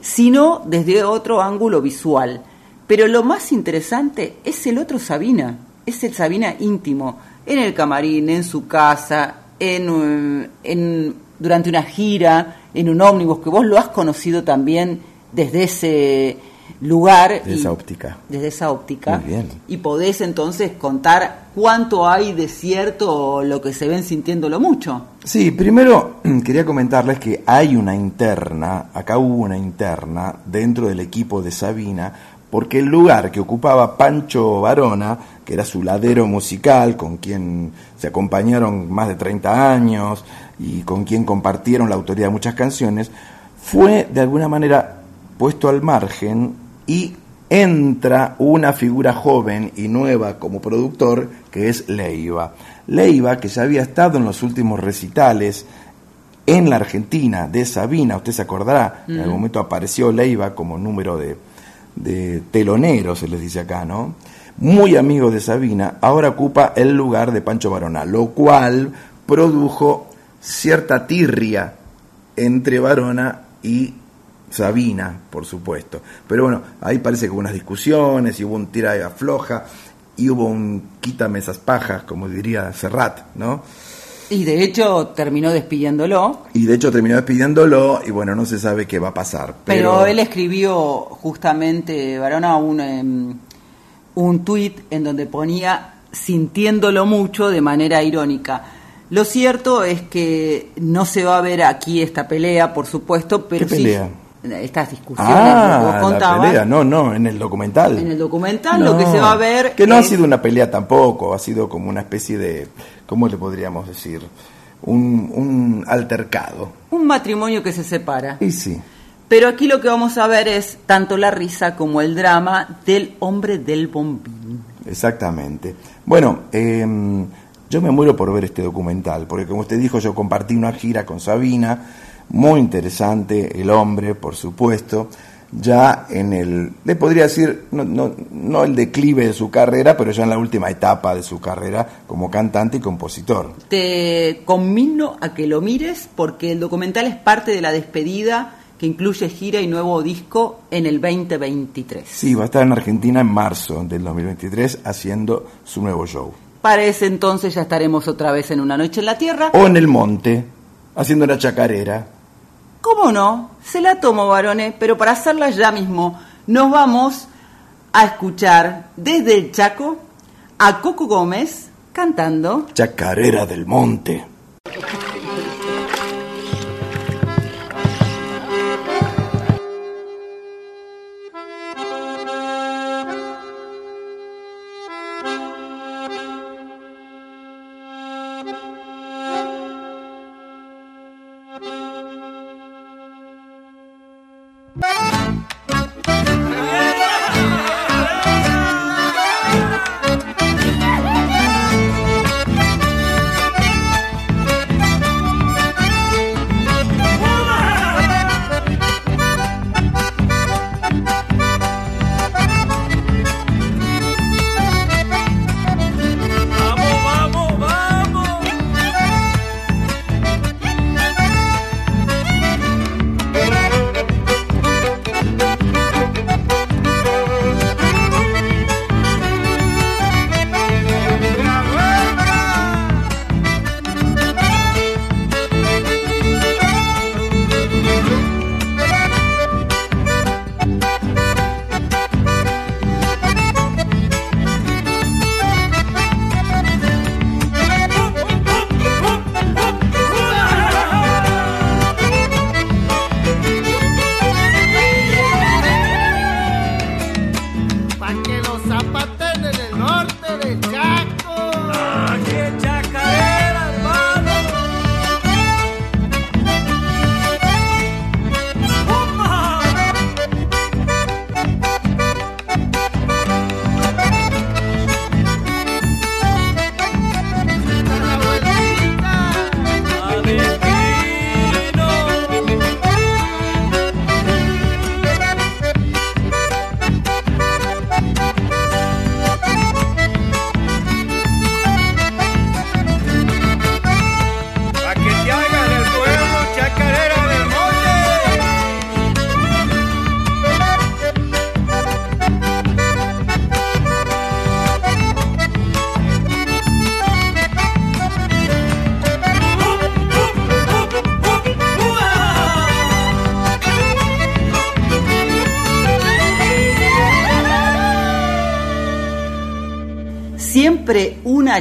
sino desde otro ángulo visual. Pero lo más interesante es el otro Sabina, es el Sabina íntimo, en el camarín, en su casa, en, en- durante una gira, en un ómnibus, que vos lo has conocido también desde ese lugar. De y- esa óptica. Desde esa óptica. Muy bien. Y podés entonces contar cuánto hay de cierto o lo que se ven sintiéndolo mucho. Sí, primero (clears throat) quería comentarles que hay una interna, acá hubo una interna dentro del equipo de Sabina, porque el lugar que ocupaba Pancho Varona, que era su ladero musical, con quien se acompañaron más de 30 años y con quien compartieron la autoría de muchas canciones, fue de alguna manera puesto al margen y entra una figura joven y nueva como productor que es Leiva. Leiva, que ya había estado en los últimos recitales en la Argentina de Sabina, usted se acordará, en Mm. algún momento apareció Leiva como número de, de telonero, se les dice acá, ¿no? Muy amigo de Sabina, ahora ocupa el lugar de Pancho Varona, lo cual produjo cierta tirria entre Varona y Sabina, por supuesto. Pero bueno, ahí parece que hubo unas discusiones y hubo un tira y afloja y hubo un quítame esas pajas, como diría Serrat, ¿no? Y de hecho terminó despidiéndolo. Y de hecho terminó despidiéndolo y bueno, no se sabe qué va a pasar. Pero, Pero, él escribió justamente, Varona, un, em, un tuit en donde ponía sintiéndolo mucho de manera irónica. Lo cierto es que no se va a ver aquí esta pelea, por supuesto, pero ¿Qué sí pelea? estas discusiones que vos Ah, la contabas. pelea, no, no, en el documental. En el documental lo que se va a ver Que no ha sido una pelea tampoco, ha sido como una especie de, ¿cómo le podríamos decir? Un, un altercado. un matrimonio que se separa. Y sí. Pero aquí lo que vamos a ver es tanto la risa como el drama del hombre del bombín. Exactamente. Bueno, em, yo me muero por ver este documental, porque como usted dijo, yo compartí una gira con Sabina, muy interesante, el hombre, por supuesto, ya en el, le podría decir, no, no, no el declive de su carrera, pero ya en la última etapa de su carrera como cantante y compositor. Te conmino a que lo mires porque el documental es parte de la despedida que incluye gira y nuevo disco en el 2023. Sí, va a estar en Argentina en marzo del 2023 haciendo su nuevo show. Para ese entonces ya estaremos otra vez en Una Noche en la Tierra. O en el monte, haciendo una chacarera. ¿Cómo no? Se la tomo, varones, pero para hacerla ya mismo nos vamos a escuchar desde el Chaco a Coco Gómez cantando Chacarera del monte.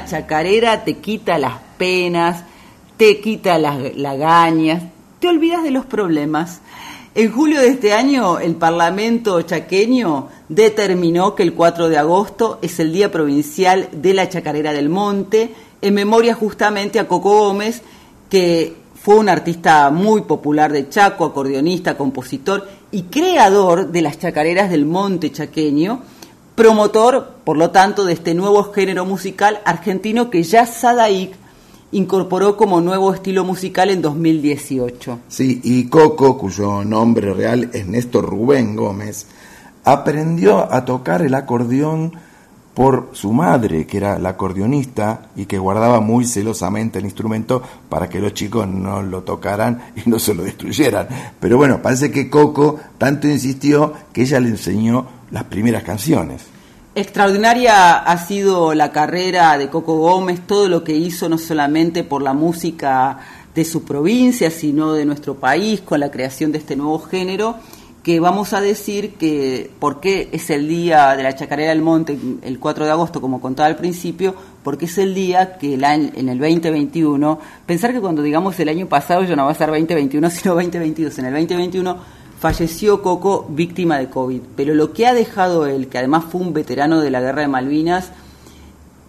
Chacarera te quita las penas, te quita las lagañas, te olvidas de los problemas. En julio de este año, el Parlamento chaqueño determinó que el 4 de agosto es el Día Provincial de la Chacarera del Monte, en memoria justamente a Coco Gómez, que fue un artista muy popular de Chaco, acordeonista, compositor y creador de las chacareras del Monte chaqueño, promotor, por lo tanto, de este nuevo género musical argentino que ya Sadaik incorporó como nuevo estilo musical en 2018. Sí, y Coco, cuyo nombre real es Néstor Rubén Gómez, aprendió a tocar el acordeón por su madre, que era la acordeonista y que guardaba muy celosamente el instrumento para que los chicos no lo tocaran y no se lo destruyeran. Pero bueno, parece que Coco tanto insistió que ella le enseñó las primeras canciones. Extraordinaria ha sido la carrera de Coco Gómez, todo lo que hizo no solamente por la música de su provincia, sino de nuestro país, con la creación de este nuevo género, que vamos a decir que, ¿por qué es el día de la Chacarera del Monte, el 4 de agosto, como contaba al principio? Porque es el día que el año, en el 2021, pensar que cuando digamos el año pasado ya no va a ser 2021, (laughs) sino 2022, en el 2021 falleció Coco víctima de COVID. Pero lo que ha dejado él, que además fue un veterano de la guerra de Malvinas,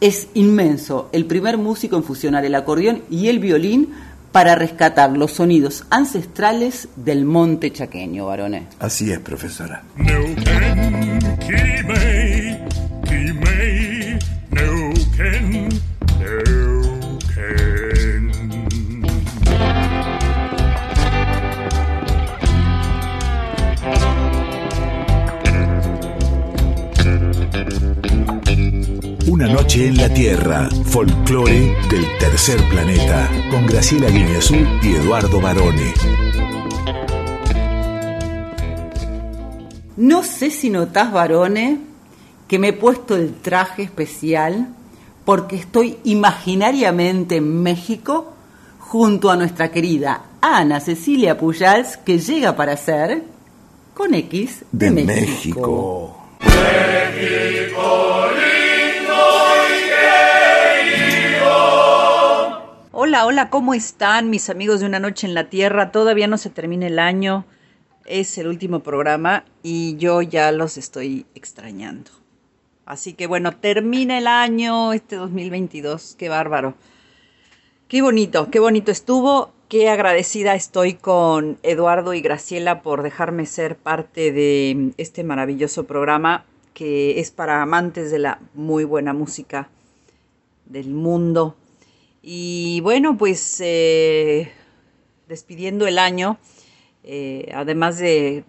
es inmenso. El primer músico en fusionar el acordeón y el violín para rescatar los sonidos ancestrales del monte chaqueño, varones. Así es, profesora. Una noche en la Tierra, folclore del tercer planeta, con Graciela Guineazú y Eduardo Barone. No sé si notás, Barone, que me he puesto el traje especial porque estoy imaginariamente en México junto a nuestra querida Ana Cecilia Pujals, que llega para ser con X de, México. Hola, hola, ¿cómo están mis amigos de Una Noche en la Tierra? Todavía no se termina el año, es el último programa y yo ya los estoy extrañando. Así que bueno, termina el año, este 2022, qué bárbaro. Qué bonito, qué bonito estuvo, qué agradecida estoy con Eduardo y Graciela por dejarme ser parte de este maravilloso programa que es para amantes de la muy buena música del mundo y bueno, pues eh, despidiendo el año, eh, además de,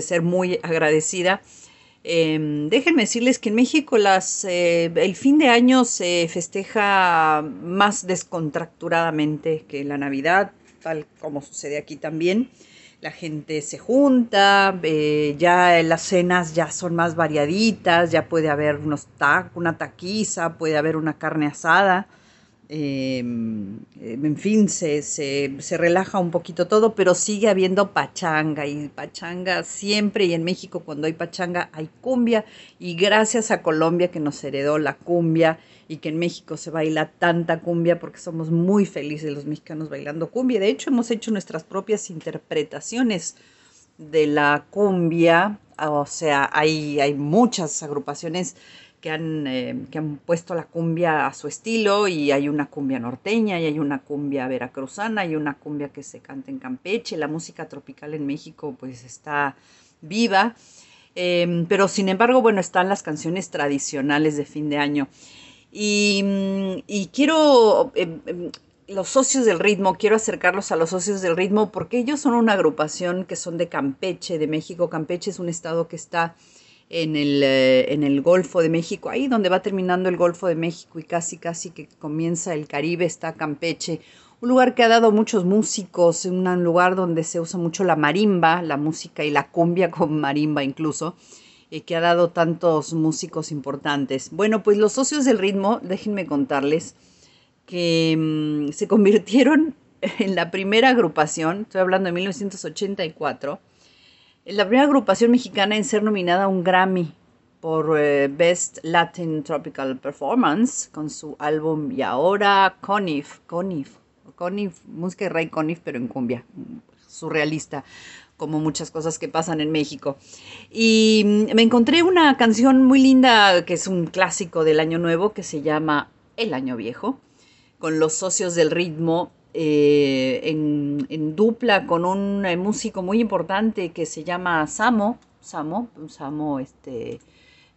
ser muy agradecida, em, déjenme decirles que en México las, eh, el fin de año se festeja más descontracturadamente que la Navidad, tal como sucede aquí también. La gente se junta, ya las cenas ya son más variaditas, ya puede haber unos una taquiza, puede haber una carne asada. Em, en fin, se, se, relaja un poquito todo, pero sigue habiendo pachanga y pachanga siempre y en México cuando hay pachanga hay cumbia y gracias a Colombia que nos heredó la cumbia y que en México se baila tanta cumbia porque somos muy felices los mexicanos bailando cumbia. De hecho, hemos hecho nuestras propias interpretaciones de la cumbia, o sea, hay, hay muchas agrupaciones que han, eh, que han puesto la cumbia a su estilo y hay una cumbia norteña y hay una cumbia veracruzana y una cumbia que se canta en Campeche. La música tropical en México pues está viva, em, pero sin embargo, bueno, están las canciones tradicionales de fin de año. Y, mm, y quiero, em, em, los socios del ritmo, quiero acercarlos a los socios del ritmo porque ellos son una agrupación que son de Campeche, de México. Campeche es un estado que está en el, eh, en el Golfo de México, ahí donde va terminando el Golfo de México y casi casi que comienza el Caribe está Campeche, un lugar que ha dado muchos músicos, un lugar donde se usa mucho la marimba, la música y la cumbia con marimba incluso, y que ha dado tantos músicos importantes. Bueno, pues los socios del ritmo, déjenme contarles que mm, se convirtieron (laughs) en la primera agrupación, estoy hablando de 1984, la primera agrupación mexicana en ser nominada a un Grammy por eh, Best Latin Tropical Performance con su álbum Y ahora Conif, Conif, Conif, música de Ray Conif, pero en cumbia, surrealista, como muchas cosas que pasan en México. Y mm, me encontré una canción muy linda que es un clásico del Año Nuevo que se llama El Año Viejo, con los socios del ritmo eh, en, en dupla con un eh, músico muy importante que se llama Samo, Samo, Samo, este,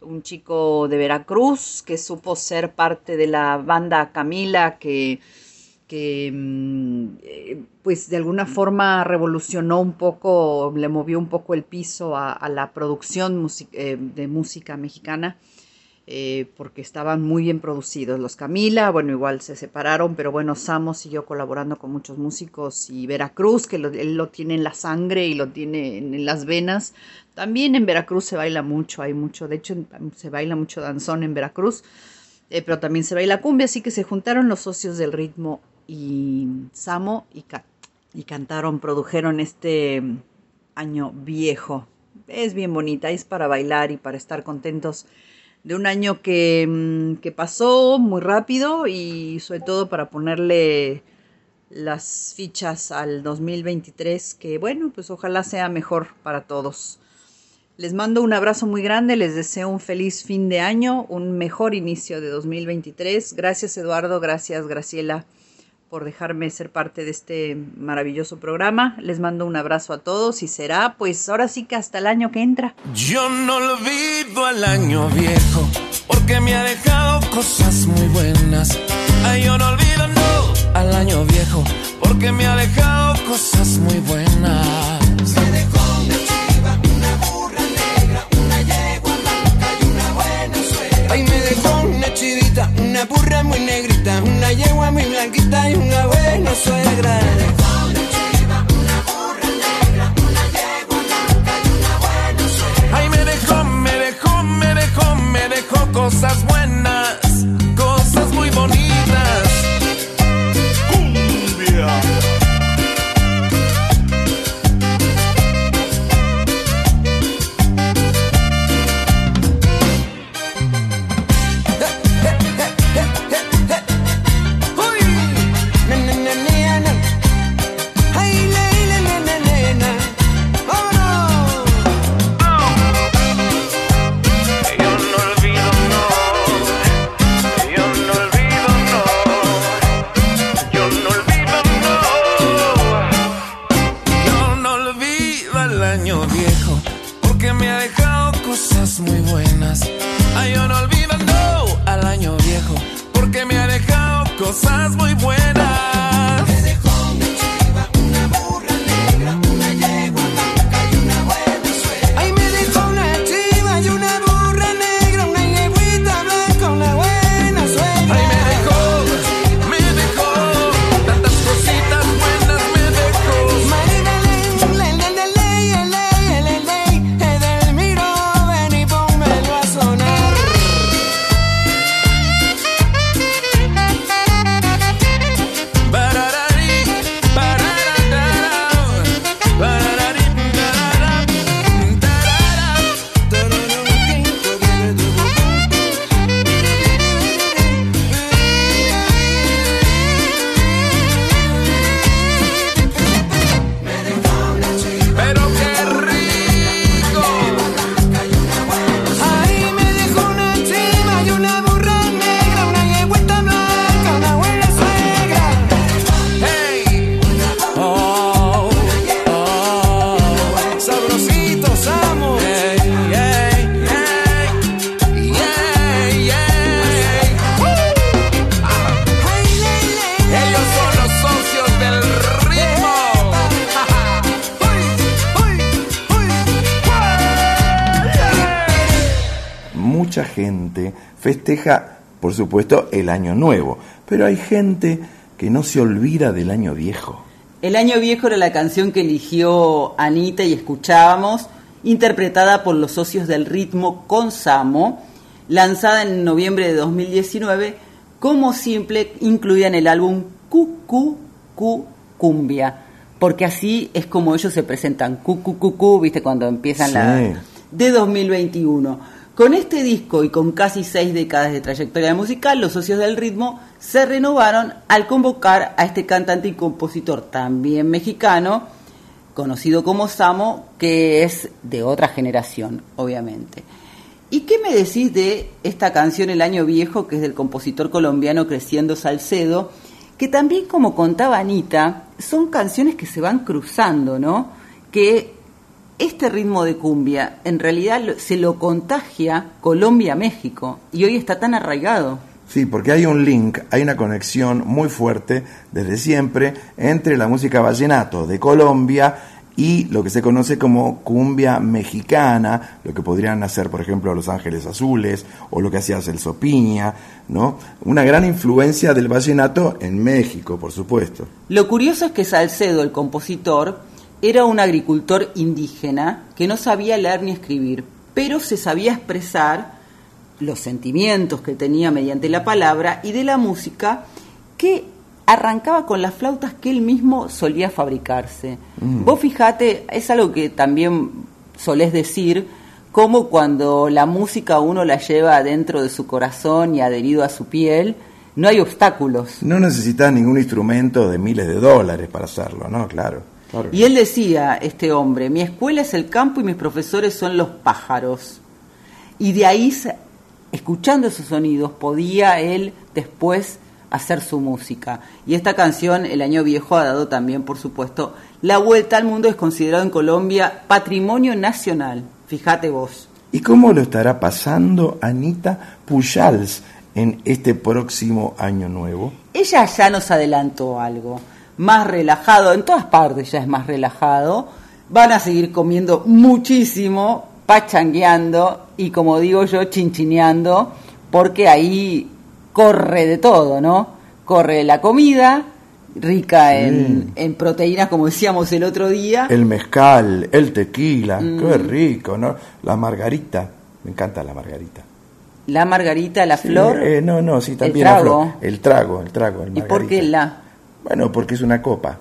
un chico de Veracruz que supo ser parte de la banda Camila que, que mm, eh, pues de alguna forma revolucionó un poco, le movió un poco el piso a, la producción de música mexicana. Eh, porque estaban muy bien producidos. Los Camila, bueno, igual se separaron, pero bueno, Samo siguió colaborando con muchos músicos y Veracruz, que lo- él lo tiene en la sangre y lo tiene en, las venas. También en Veracruz se baila mucho, hay mucho, de hecho se baila mucho danzón en Veracruz, eh, pero también se baila cumbia, así que se juntaron los socios del ritmo y Samo y, ca- y cantaron, produjeron este año viejo. Es bien bonita, es para bailar y para estar contentos de un año que, mm, que pasó muy rápido y sobre todo para ponerle las fichas al 2023, que bueno, pues ojalá sea mejor para todos. Les mando un abrazo muy grande, les deseo un feliz fin de año, un mejor inicio de 2023. Gracias Eduardo, gracias Graciela por dejarme ser parte de este maravilloso programa. Les mando un abrazo a todos y será pues ahora sí que hasta el año que entra. Yo no olvido al año viejo porque me ha dejado cosas muy buenas. Ay, yo no olvido no al año viejo porque me ha dejado cosas muy buenas. Me dejó una chiva, una burra negra, una yegua blanca y una buena suegra. Ay, me dejó una chivita, una burra muy negrita, una yegua muy blanquita y una buena suegra. Supuesto, el año nuevo, pero hay gente que no se olvida del año viejo. El año viejo era la canción que eligió Anita y escuchábamos, interpretada por los socios del ritmo con Samo, lanzada en noviembre de 2019, como simple incluida en el álbum Cucu Cu Cumbia, porque así es como ellos se presentan, Cucu Cu Cu, viste cuando empiezan la de 2021. Con este disco y con casi seis décadas de trayectoria musical, los socios del ritmo se renovaron al convocar a este cantante y compositor también mexicano, conocido como Samo, que es de otra generación, obviamente. ¿Y qué me decís de esta canción El Año Viejo, que es del compositor colombiano Creciendo Salcedo, que también, como contaba Anita, son canciones que se van cruzando, ¿no? Que este ritmo de cumbia en realidad se lo contagia Colombia-México y hoy está tan arraigado. Sí, porque hay un link, hay una conexión muy fuerte desde siempre entre la música vallenato de Colombia y lo que se conoce como cumbia mexicana, lo que podrían hacer, por ejemplo, Los Ángeles Azules o lo que hacía Celso Piña, ¿no? Una gran influencia del vallenato en México, por supuesto. Lo curioso es que Salcedo, el compositor, era un agricultor indígena que no sabía leer ni escribir, pero se sabía expresar los sentimientos que tenía mediante la palabra y de la música que arrancaba con las flautas que él mismo solía fabricarse. Mm. Vos fijate, es algo que también solés decir, como cuando la música uno la lleva dentro de su corazón y adherido a su piel, no hay obstáculos. No necesitas ningún instrumento de miles de dólares para hacerlo, ¿no? Claro. Claro. Y él decía, este hombre, mi escuela es el campo y mis profesores son los pájaros. Y de ahí, escuchando esos sonidos, podía él después hacer su música. Y esta canción, El Año Viejo, ha dado también, por supuesto, la vuelta al mundo, es considerado en Colombia patrimonio nacional. Fíjate vos. ¿Y cómo lo estará pasando Anita Pujals en este próximo año nuevo? Ella ya nos adelantó algo. Más relajado, en todas partes ya es más relajado. Van a seguir comiendo muchísimo, pachangueando y como digo yo, chinchineando, porque ahí corre de todo, ¿no? Corre la comida, rica en, en proteínas, como decíamos el otro día. El mezcal, el tequila, Mm. qué rico, ¿no? La margarita, me encanta la margarita. La margarita, la Sí, flor. eh, no, no, sí, también el la trago. flor. El trago, el trago, el ¿Y por qué la? Bueno, porque es una copa.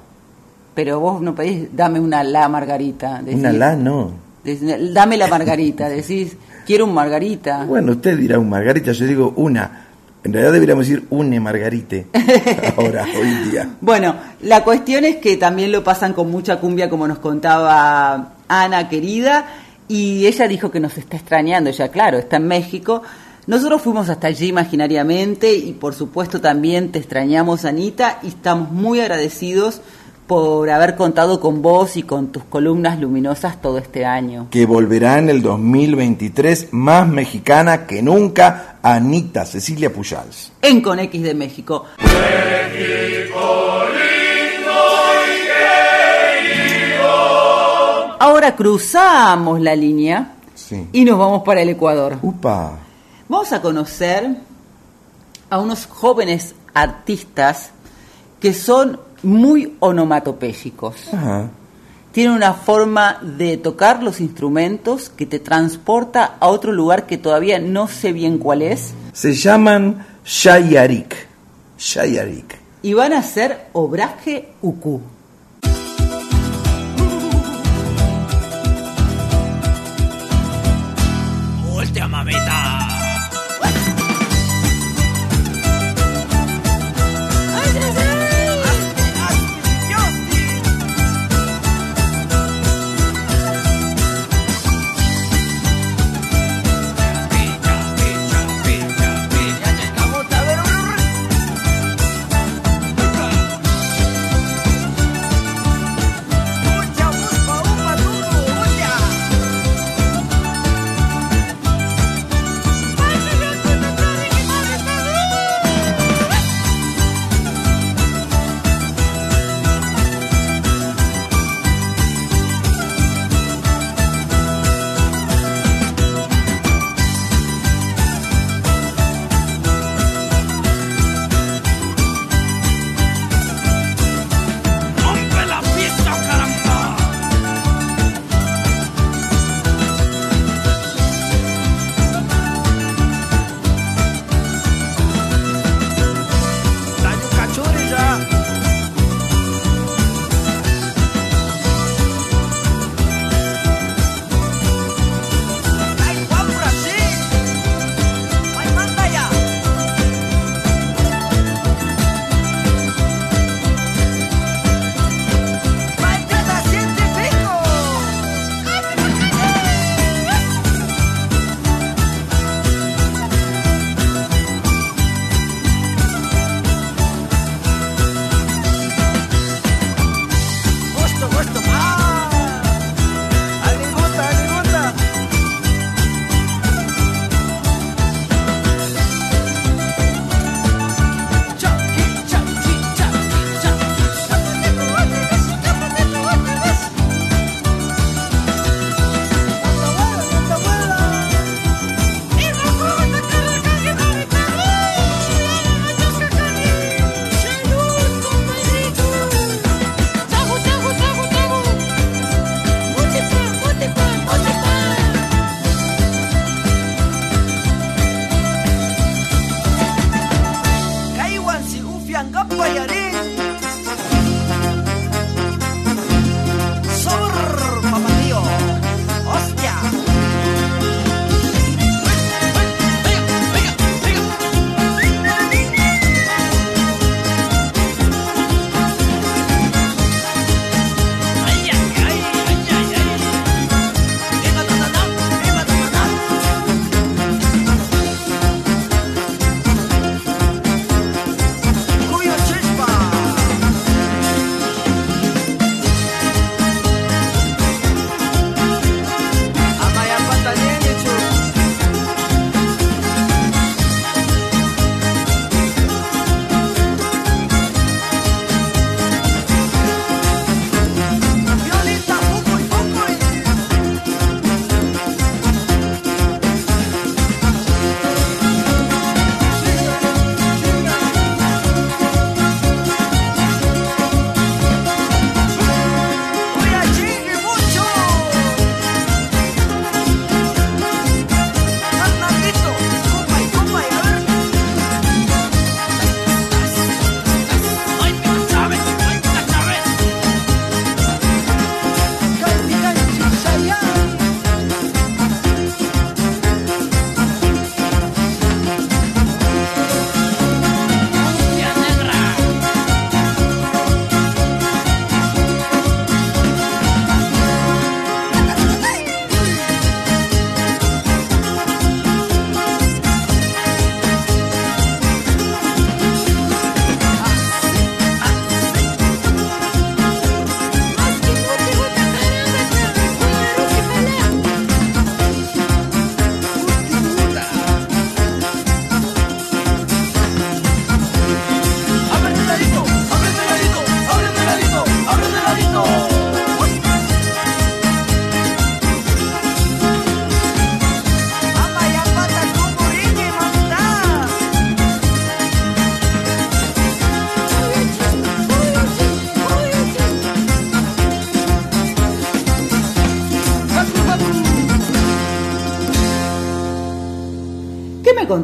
Pero vos no pedís, dame una la margarita. decís. Una la no. Decís, Dame la margarita, decís, quiero un margarita. Bueno, usted dirá un margarita, yo digo una. En realidad deberíamos decir une margarite. (laughs) Ahora, hoy día. Bueno, la cuestión es que también lo pasan con mucha cumbia, como nos contaba Ana, querida, y ella dijo que nos está extrañando, ella, claro, está en México. Nosotros fuimos hasta allí imaginariamente y por supuesto también te extrañamos, Anita, y estamos muy agradecidos por haber contado con vos y con tus columnas luminosas todo este año. Que volverá en el 2023 más mexicana que nunca, Anita Cecilia Pujals. En Con X de México. Ahora cruzamos la línea Sí. y nos vamos para el Ecuador. Upa. Vamos a conocer a unos jóvenes artistas que son muy onomatopéyicos. Ajá. Tienen una forma de tocar los instrumentos que te transporta a otro lugar que todavía no sé bien cuál es. Se llaman Shayarik. Shayarik. Y van a hacer obraje uku. Voltea, mamita.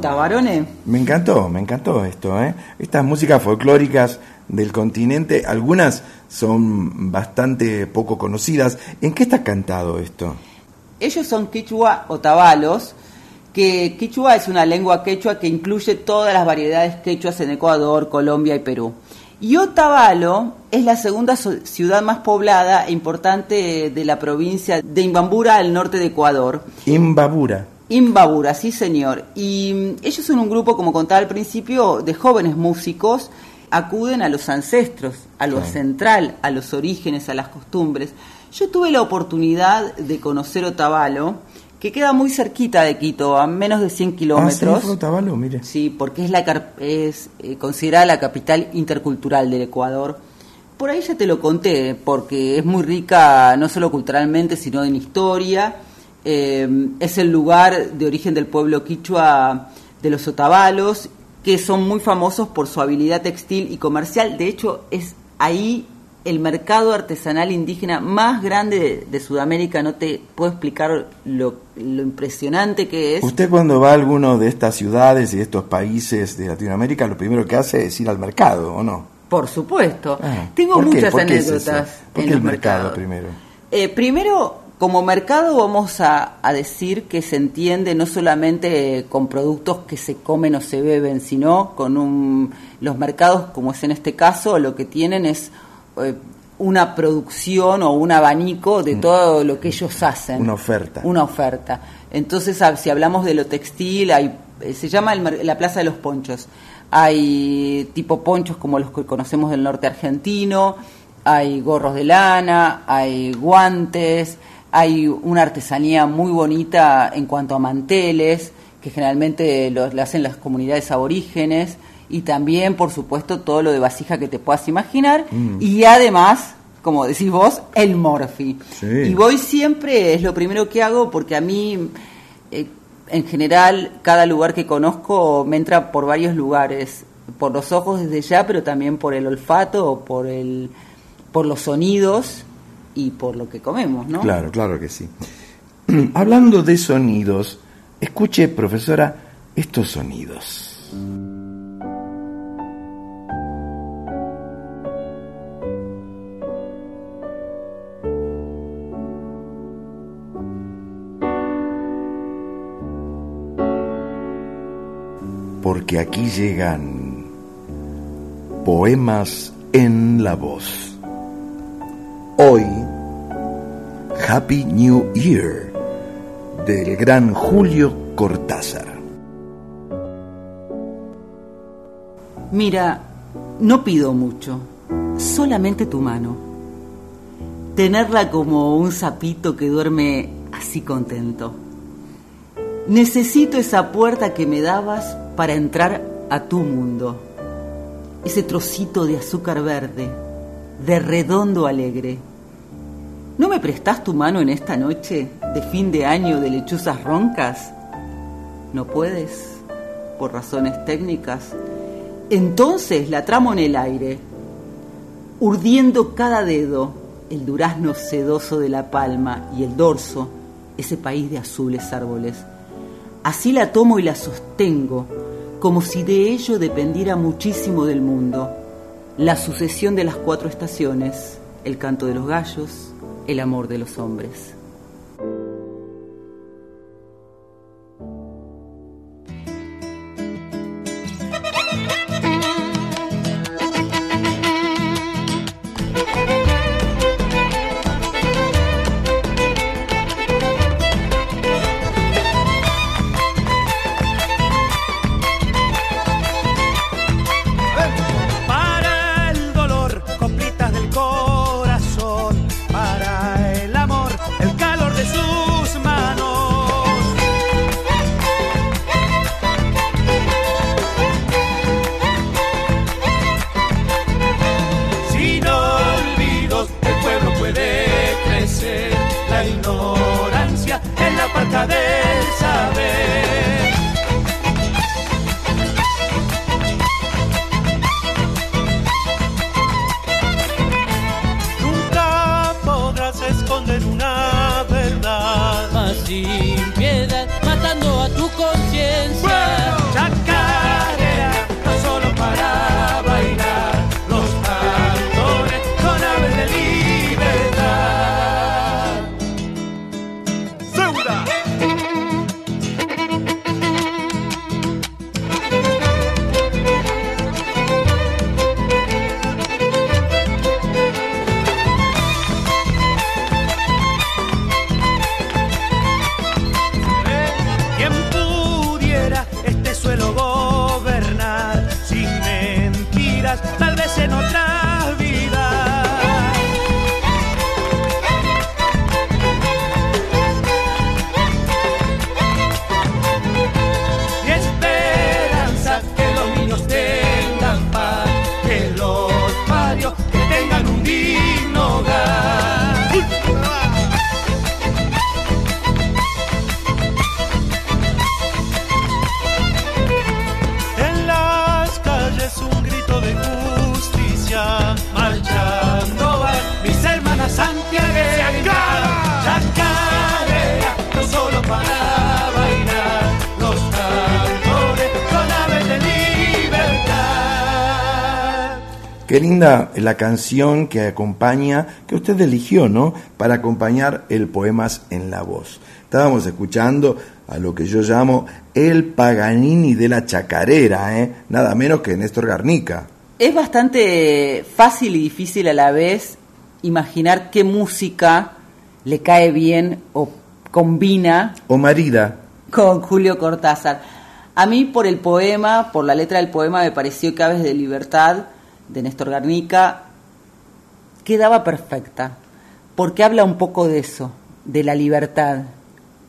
Varones? Me encantó, me encantó esto, ¿eh? Estas músicas folclóricas del continente, algunas son bastante poco conocidas. ¿En qué está cantado esto? Ellos son quichua o tabalos, que quichua es una lengua quechua que incluye todas las variedades quechuas en Ecuador, Colombia y Perú. Y Otavalo es la segunda ciudad más poblada e importante de la provincia de Imbabura, al norte de Ecuador. Imbabura. Imbabura, sí señor. Y mm, ellos son un grupo, como contaba al principio, de jóvenes músicos, acuden a los ancestros, a lo central, a los orígenes, a las costumbres. Yo tuve la oportunidad de conocer Otavalo, que queda muy cerquita de Quito, a menos de 100 kilómetros. Ah, sí, Otavalo, mire. Sí, porque es, la, es eh, considerada la capital intercultural del Ecuador. Por ahí ya te lo conté, porque es muy rica no solo culturalmente, sino en historia. Eh, es el lugar de origen del pueblo quichua de los Otavalos, que son muy famosos por su habilidad textil y comercial. De hecho, es ahí el mercado artesanal indígena más grande de, de Sudamérica. No te puedo explicar lo, lo impresionante que es. Usted cuando va a alguno de estas ciudades y estos países de Latinoamérica, lo primero que hace es ir al mercado, ¿o no? Por supuesto. Ah, Tengo muchas ¿Por qué es anécdotas ¿Por en el mercado primero? Eh, primero, como mercado vamos a, a decir que se entiende no solamente con productos que se comen o se beben, sino con un, los mercados, como es en este caso, lo que tienen es eh, una producción o un abanico de todo lo que ellos hacen. Mm. Una oferta. Una oferta. Entonces, si hablamos de lo textil, hay, eh, se llama el la Plaza de los Ponchos. Hay tipo ponchos como los que conocemos del norte argentino, hay gorros de lana, hay guantes, hay una artesanía muy bonita en cuanto a manteles, que generalmente lo, lo hacen las comunidades aborígenes, y también, por supuesto, todo lo de vasija que te puedas imaginar, Mm. y además, como decís vos, el morfi. Sí. Y voy siempre, es lo primero que hago, porque a mí, eh, en general, cada lugar que conozco me entra por varios lugares, por los ojos desde ya, pero también por el olfato, por, el, por los sonidos y por lo que comemos, ¿no? Claro, claro que sí. (clears throat) Hablando de sonidos, escuche, profesora, estos sonidos. Porque aquí llegan poemas en la voz. Hoy, Happy New Year del gran Julio Cortázar. Mira, no pido mucho, solamente tu mano. Tenerla como un sapito que duerme así contento. Necesito esa puerta que me dabas para entrar a tu mundo. Ese trocito de azúcar verde, de redondo alegre. ¿No me prestás tu mano en esta noche de fin de año de lechuzas roncas? ¿No puedes? Por razones técnicas. Entonces la tramo en el aire, urdiendo cada dedo, el durazno sedoso de la palma y el dorso, ese país de azules árboles. Así la tomo y la sostengo, como si de ello dependiera muchísimo del mundo. La sucesión de las cuatro estaciones, el canto de los gallos, el amor de los hombres. Qué linda la canción que acompaña, que usted eligió, ¿no? Para acompañar el Poemas en la Voz. Estábamos escuchando a lo que yo llamo el Paganini de la chacarera, ¿eh? Nada menos que Néstor Garnica. Es bastante fácil y difícil a la vez imaginar qué música le cae bien o combina. O marida. Con Julio Cortázar. A mí por el poema, por la letra del poema, me pareció que Aves de Libertad de Néstor Garnica quedaba perfecta, porque habla un poco de eso, de la libertad,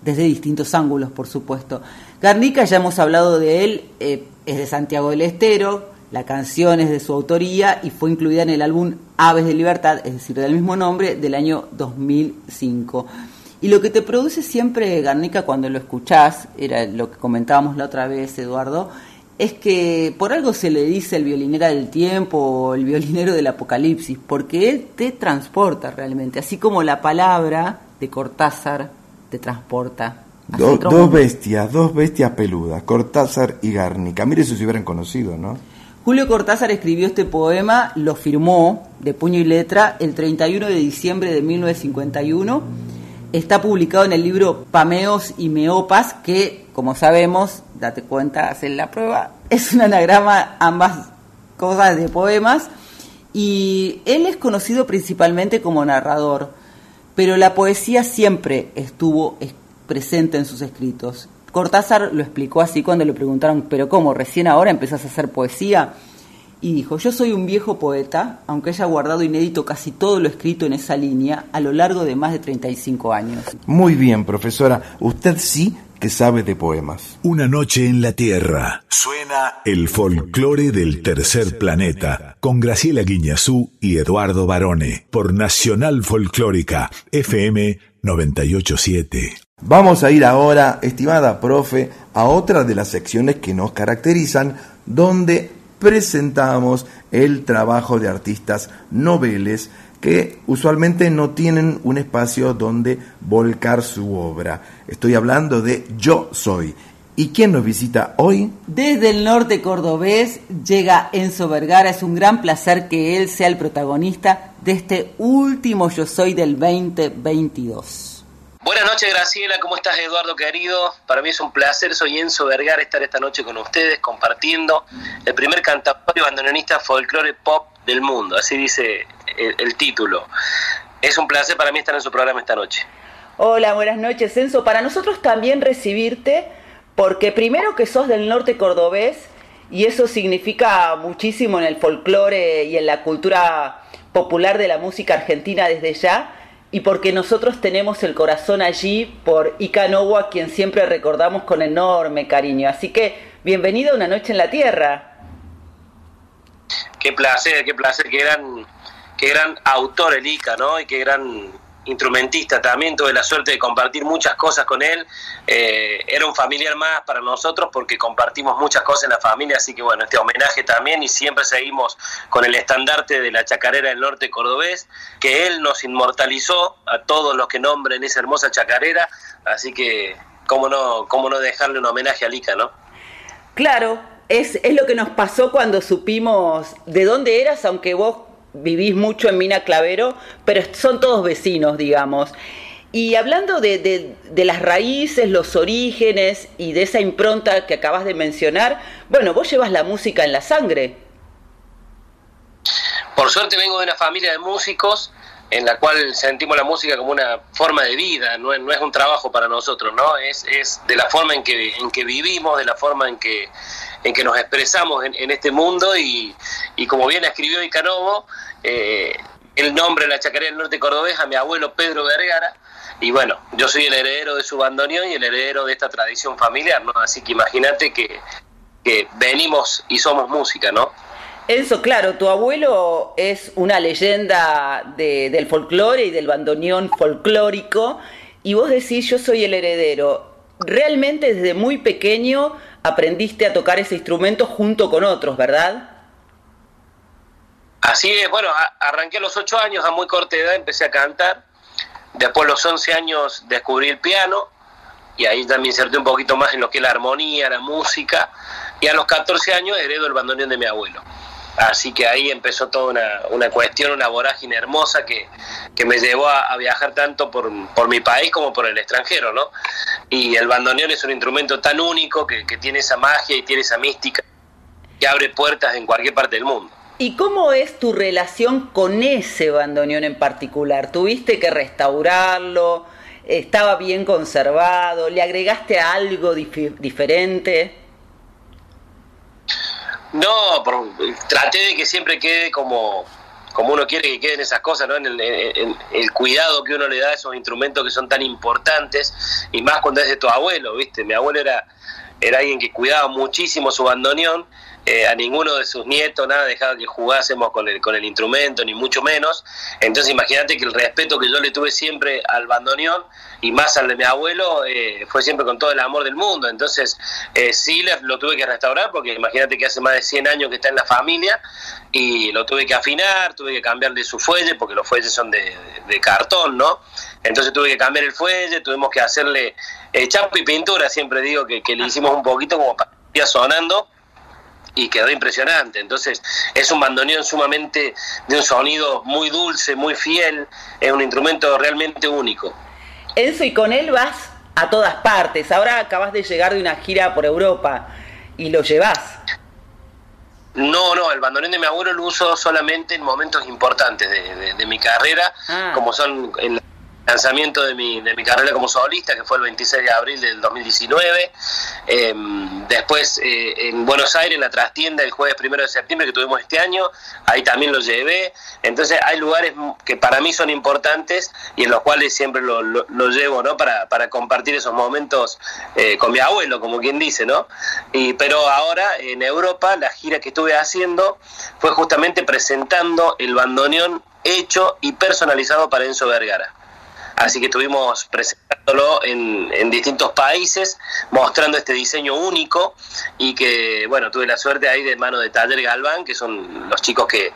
desde distintos ángulos, por supuesto. Garnica, ya hemos hablado de él, eh, es de Santiago del Estero, la canción es de su autoría y fue incluida en el álbum Aves de Libertad, es decir, del mismo nombre, del año 2005. Y lo que te produce siempre Garnica cuando lo escuchás, era lo que comentábamos la otra vez, Eduardo, es que por algo se le dice el violinera del tiempo o el violinero del apocalipsis, porque él te transporta realmente, así como la palabra de Cortázar te transporta. dos bestias, dos bestias peludas, Cortázar y Garnica. Mire si se hubieran conocido, ¿no? Julio Cortázar escribió este poema, lo firmó de puño y letra el 31 de diciembre de 1951. Está publicado en el libro Pameos y Meopas, que, como sabemos, date cuenta, hacen la prueba, (laughs) es un anagrama ambas cosas de poemas. Y él es conocido principalmente como narrador, pero la poesía siempre estuvo presente en sus escritos. Cortázar lo explicó así cuando le preguntaron, pero ¿cómo? ¿Recién ahora empezás a hacer poesía? Y dijo, yo soy un viejo poeta, aunque haya guardado inédito casi todo lo escrito en esa línea a lo largo de más de 35 años. Muy bien, profesora. Usted sí que sabe de poemas. Una noche en la Tierra. Suena el folclore del tercer planeta con Graciela Guiñazú y Eduardo Barone por Nacional Folclórica FM 987. Vamos a ir ahora, estimada profe, a otra de las secciones que nos caracterizan, donde presentamos el trabajo de artistas noveles que usualmente no tienen un espacio donde volcar su obra. Estoy hablando de Yo Soy. ¿Y quién nos visita hoy? Desde el norte cordobés llega Enzo Vergara. Es un gran placer que él sea el protagonista de este último Yo Soy del 2022. Buenas noches, Graciela. ¿Cómo estás, Eduardo querido? Para mí es un placer. Soy Enzo Vergara estar esta noche con ustedes compartiendo el primer cantautor y bandoneonista folclore pop del mundo. Así dice el, título. Es un placer para mí estar en su programa esta noche. Hola, buenas noches, Enzo. Para nosotros también recibirte, porque primero que sos del norte cordobés y eso significa muchísimo en el folclore y en la cultura popular de la música argentina desde ya y porque nosotros tenemos el corazón allí por Icanoa, quien siempre recordamos con enorme cariño. Así que bienvenido a una noche en la tierra. Qué placer, qué placer, qué gran, qué gran autor el Ica, ¿no? Y qué gran instrumentista también, tuve la suerte de compartir muchas cosas con él. Eh, era un familiar más para nosotros porque compartimos muchas cosas en la familia, así que bueno, este homenaje también y siempre seguimos con el estandarte de la chacarera del norte cordobés, que él nos inmortalizó a todos los que nombren esa hermosa chacarera, así que cómo no, cómo no dejarle un homenaje a Lica, ¿no? Claro, es, es lo que nos pasó cuando supimos de dónde eras, aunque vos vivís mucho en Mina Clavero, pero son todos vecinos, digamos. Y hablando de, las raíces, los orígenes y de esa impronta que acabas de mencionar, bueno, vos llevas la música en la sangre. Por suerte vengo de una familia de músicos en la cual sentimos la música como una forma de vida, no es, no es un trabajo para nosotros, ¿no? Es, es de la forma en que, en que vivimos, de la forma en que, en que nos expresamos en, este mundo y, como bien escribió Icanovo, eh, el nombre de la chacarera del norte cordobés a mi abuelo Pedro Vergara, y bueno, yo soy el heredero de su bandoneón y el heredero de esta tradición familiar, ¿no? Así que imagínate que, que venimos y somos música, ¿no? Enzo, claro, tu abuelo es una leyenda del folclore y del bandoneón folclórico, y vos decís, yo soy el heredero. Realmente desde muy pequeño aprendiste a tocar ese instrumento junto con otros, ¿verdad? Así es, bueno, arranqué a los ocho años, a muy corta edad empecé a cantar, después a los 11 años descubrí el piano, y ahí también inserté un poquito más en lo que es la armonía, la música, y a los 14 años heredo el bandoneón de mi abuelo. Así que ahí empezó toda una, una cuestión, una vorágine hermosa que, que me llevó a, viajar tanto por, por, mi país como por el extranjero, ¿no? Y el bandoneón es un instrumento tan único que, que tiene esa magia y tiene esa mística que abre puertas en cualquier parte del mundo. ¿Y cómo es tu relación con ese bandoneón en particular? ¿Tuviste que restaurarlo? ¿Estaba bien conservado? ¿Le agregaste algo dif diferente? No, por, traté de que siempre quede como, como uno quiere que queden esas cosas, ¿no? En el, en el, cuidado que uno le da a esos instrumentos que son tan importantes, y más cuando es de tu abuelo, ¿viste? Mi abuelo era, era alguien que cuidaba muchísimo su bandoneón, eh, a ninguno de sus nietos nada dejaba que jugásemos con el, con el instrumento, ni mucho menos. Entonces imagínate que el respeto que yo le tuve siempre al bandoneón y más al de mi abuelo eh, fue siempre con todo el amor del mundo. Entonces eh, sí lo tuve que restaurar porque imagínate que hace más de 100 años que está en la familia y lo tuve que afinar, tuve que cambiarle su fuelle porque los fuelles son de, cartón, ¿no? Entonces tuve que cambiar el fuelle, tuvimos que hacerle eh, y pintura, siempre digo que, que le hicimos un poquito como para que sonando y quedó impresionante. Entonces es un bandoneón sumamente de un sonido muy dulce, muy fiel, es un instrumento realmente único. Enzo, y con él vas a todas partes. Ahora acabas de llegar de una gira por Europa y lo llevas. No, no, el bandoneón de mi abuelo lo uso solamente en momentos importantes de, de, de mi carrera, ah. como son en la lanzamiento de mi, de mi carrera como solista, que fue el 26 de abril del 2019. Eh, después eh, en Buenos Aires, en la trastienda, el jueves primero de septiembre que tuvimos este año, ahí también lo llevé. Entonces hay lugares que para mí son importantes y en los cuales siempre lo llevo, ¿no? Para, para, compartir esos momentos eh, con mi abuelo, como quien dice, ¿no? Y, pero ahora en Europa, la gira que estuve haciendo fue justamente presentando el bandoneón hecho y personalizado para Enzo Vergara. Así que estuvimos presentándolo en, en, distintos países, mostrando este diseño único y que, bueno, tuve la suerte ahí de mano de Taller Galván, que son los chicos que,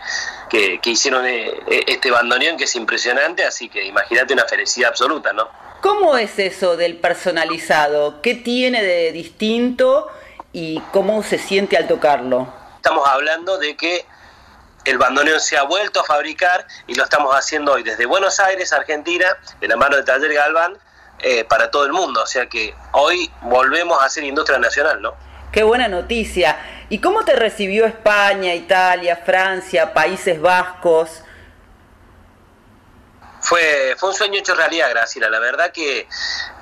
que, que hicieron este bandoneón, que es impresionante, así que imagínate una felicidad absoluta, ¿no? ¿Cómo es eso del personalizado? ¿Qué tiene de distinto y cómo se siente al tocarlo? Estamos hablando de que el bandoneón se ha vuelto a fabricar y lo estamos haciendo hoy desde Buenos Aires, Argentina, de la mano de Taller Galván, eh, para todo el mundo. O sea que hoy volvemos a ser industria nacional, ¿no? Qué buena noticia. ¿Y cómo te recibió España, Italia, Francia, Países Vascos? Fue, fue un sueño hecho realidad, Graciela. La verdad que,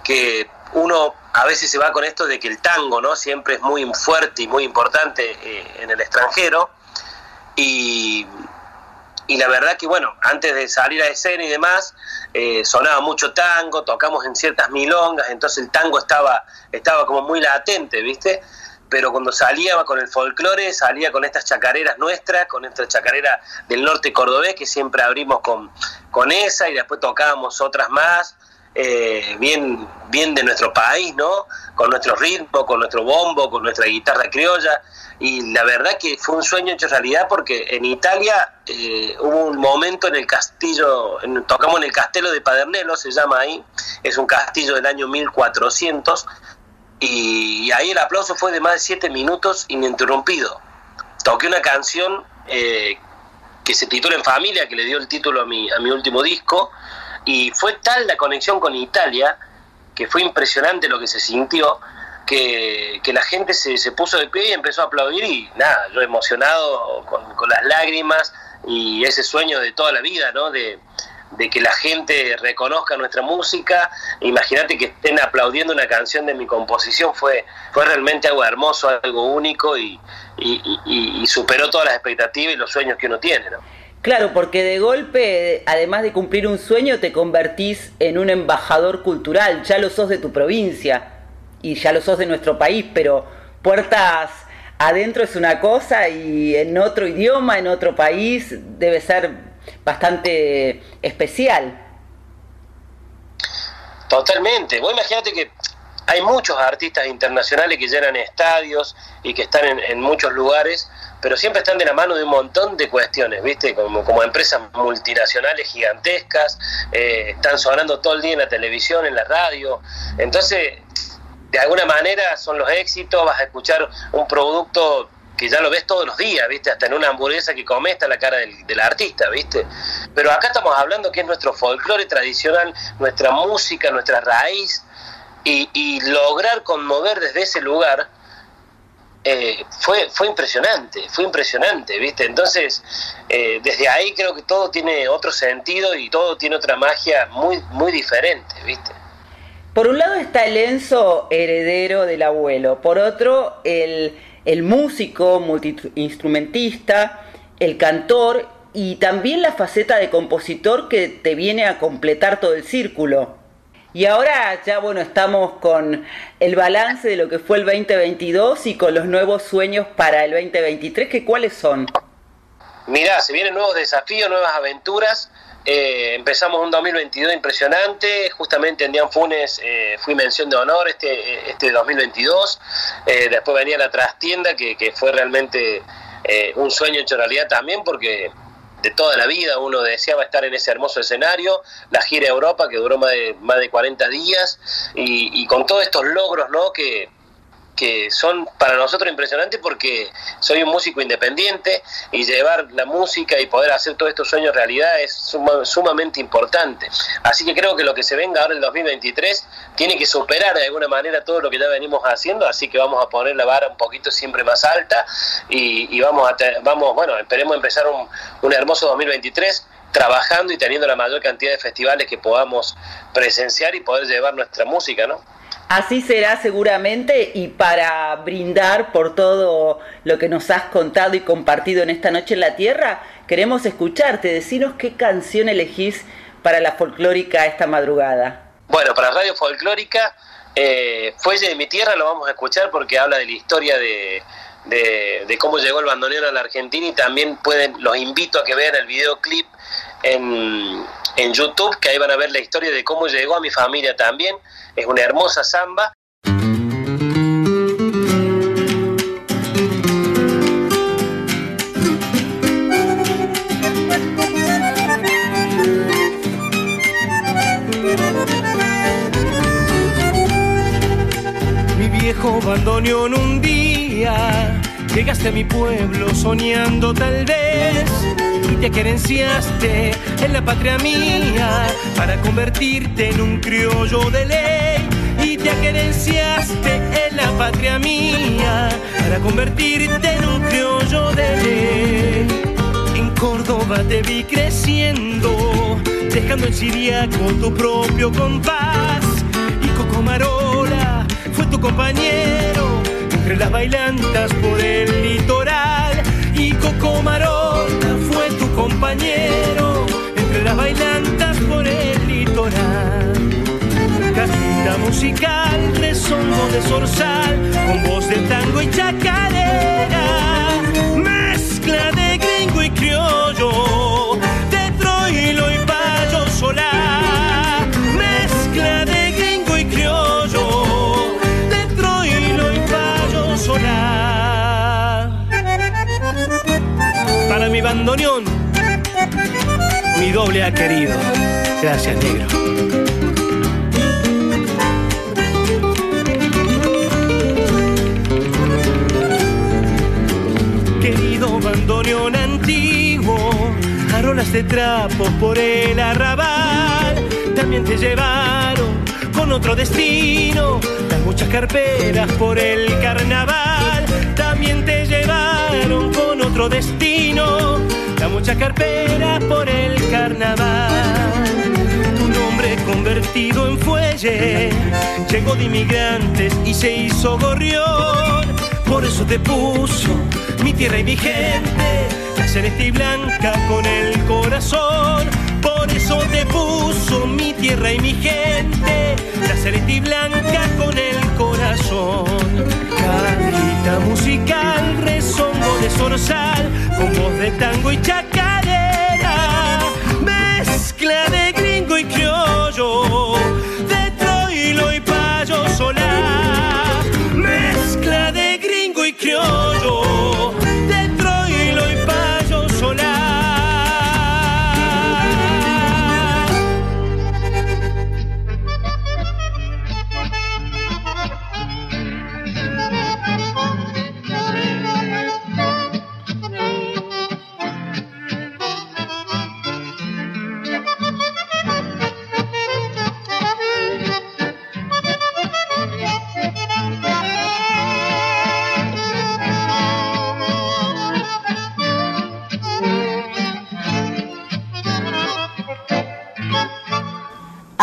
que uno a veces se va con esto de que el tango no siempre es muy fuerte y muy importante eh, en el extranjero y, y, la verdad que, bueno, antes de salir a escena y demás, eh, sonaba mucho tango, tocamos en ciertas milongas, entonces el tango estaba, estaba como muy latente, ¿viste? Pero cuando salía con el folclore, salía con estas chacareras nuestras, con esta chacarera del norte cordobés, que siempre abrimos con, con esa y después tocábamos otras más. Eh, bien, bien de nuestro país, ¿no? Con nuestro ritmo, con nuestro bombo, con nuestra guitarra criolla y la verdad que fue un sueño hecho realidad porque en Italia eh, hubo un momento en el castillo, tocamos en el castelo de Padernello, se llama ahí, es un castillo del año 1400 y, y ahí el aplauso fue de más de siete minutos ininterrumpido. Toqué una canción eh, que se titula En Familia, que le dio el título a mi, a mi último disco y fue tal la conexión con Italia que fue impresionante lo que se sintió que, que, la gente se, se, puso de pie y empezó a aplaudir y nada, yo emocionado con, con, las lágrimas y ese sueño de toda la vida, ¿no? De, de que la gente reconozca nuestra música, imagínate que estén aplaudiendo una canción de mi composición, fue, fue realmente algo hermoso, algo único y, y, y, y superó todas las expectativas y los sueños que uno tiene, ¿no? Claro, porque de golpe, además de cumplir un sueño, te convertís en un embajador cultural, ya lo sos de tu provincia y ya lo sos de nuestro país, pero puertas adentro es una cosa y en otro idioma, en otro país, debe ser bastante especial. Totalmente. Vos imagínate que hay muchos artistas internacionales que llenan estadios y que están en, en, muchos lugares, pero siempre están de la mano de un montón de cuestiones, ¿viste? Como, como empresas multinacionales gigantescas, eh, están sonando todo el día en la televisión, en la radio. Entonces, de alguna manera son los éxitos, vas a escuchar un producto que ya lo ves todos los días, ¿viste? Hasta en una hamburguesa que comes está la cara del, del artista, ¿viste? Pero acá estamos hablando que es nuestro folclore tradicional, nuestra música, nuestra raíz, y, y lograr conmover desde ese lugar eh, fue, fue impresionante, fue impresionante, ¿viste? Entonces, eh, desde ahí creo que todo tiene otro sentido y todo tiene otra magia muy, muy diferente, ¿viste? Por un lado está el Enzo heredero del abuelo, por otro el, el músico, multiinstrumentista, el cantor y también la faceta de compositor que te viene a completar todo el círculo. Y ahora ya bueno, estamos con el balance de lo que fue el 2022 y con los nuevos sueños para el 2023, que cuáles son? Mirá, se vienen nuevos desafíos, nuevas aventuras. Eh, empezamos un 2022 impresionante, justamente en Dian Funes eh, fui mención de honor este, este 2022, eh, después venía la trastienda que, que fue realmente eh, un sueño hecho realidad también porque de toda la vida uno deseaba estar en ese hermoso escenario, la gira a Europa que duró más de, más de 40 días y, y con todos estos logros ¿no? que, que son para nosotros impresionantes porque soy un músico independiente y llevar la música y poder hacer todos estos sueños realidad es suma- sumamente importante. Así que creo que lo que se venga ahora en el 2023 tiene que superar de alguna manera todo lo que ya venimos haciendo, así que vamos a poner la vara un poquito siempre más alta y, y vamos a te- vamos, bueno, esperemos empezar un, un hermoso 2023 trabajando y teniendo la mayor cantidad de festivales que podamos presenciar y poder llevar nuestra música, ¿no? Así será seguramente y para brindar por todo lo que nos has contado y compartido en esta noche en la Tierra, queremos escucharte, decinos qué canción elegís para la folclórica esta madrugada. Bueno, para Radio Folclórica, eh, Fuelle de mi Tierra lo vamos a escuchar porque habla de la historia de, cómo llegó el bandoneón a la Argentina y también pueden, los invito a que vean el videoclip en, en YouTube, que ahí van a ver la historia de cómo llegó a mi familia también. Es una hermosa samba. Mi viejo bandoneón un día Llegaste a mi pueblo soñando tal vez Y te querenciaste en la patria mía Para convertirte en un criollo de ley. Y te querenciaste en la patria mía Para convertirte en un criollo de ley. En Córdoba te vi creciendo Dejando en Siriaco tu propio compás. Y Cocomarola fue tu compañero entre las bailantas por el litoral. Y Cocomarola fue tu compañero entre las bailantas por el litoral. Cajita musical, rezongo de zorzal, con voz de tango y chacarera, mi bandoneón, mi doble ha querido. Gracias, negro. Querido bandoneón antiguo, arolas de trapo por el arrabal, también te llevaron con otro destino, las muchas carperas por el carnaval, también te con otro destino, las muchas carperas por el carnaval. Tu nombre convertido en fuelle, llegó de inmigrantes y se hizo gorrión, por eso te puso mi tierra y mi gente, la celeste y blanca con el corazón. Por eso te puso mi tierra y mi gente, la celeste y blanca con el corazón. De zorzal, con voz de tango y chacarera,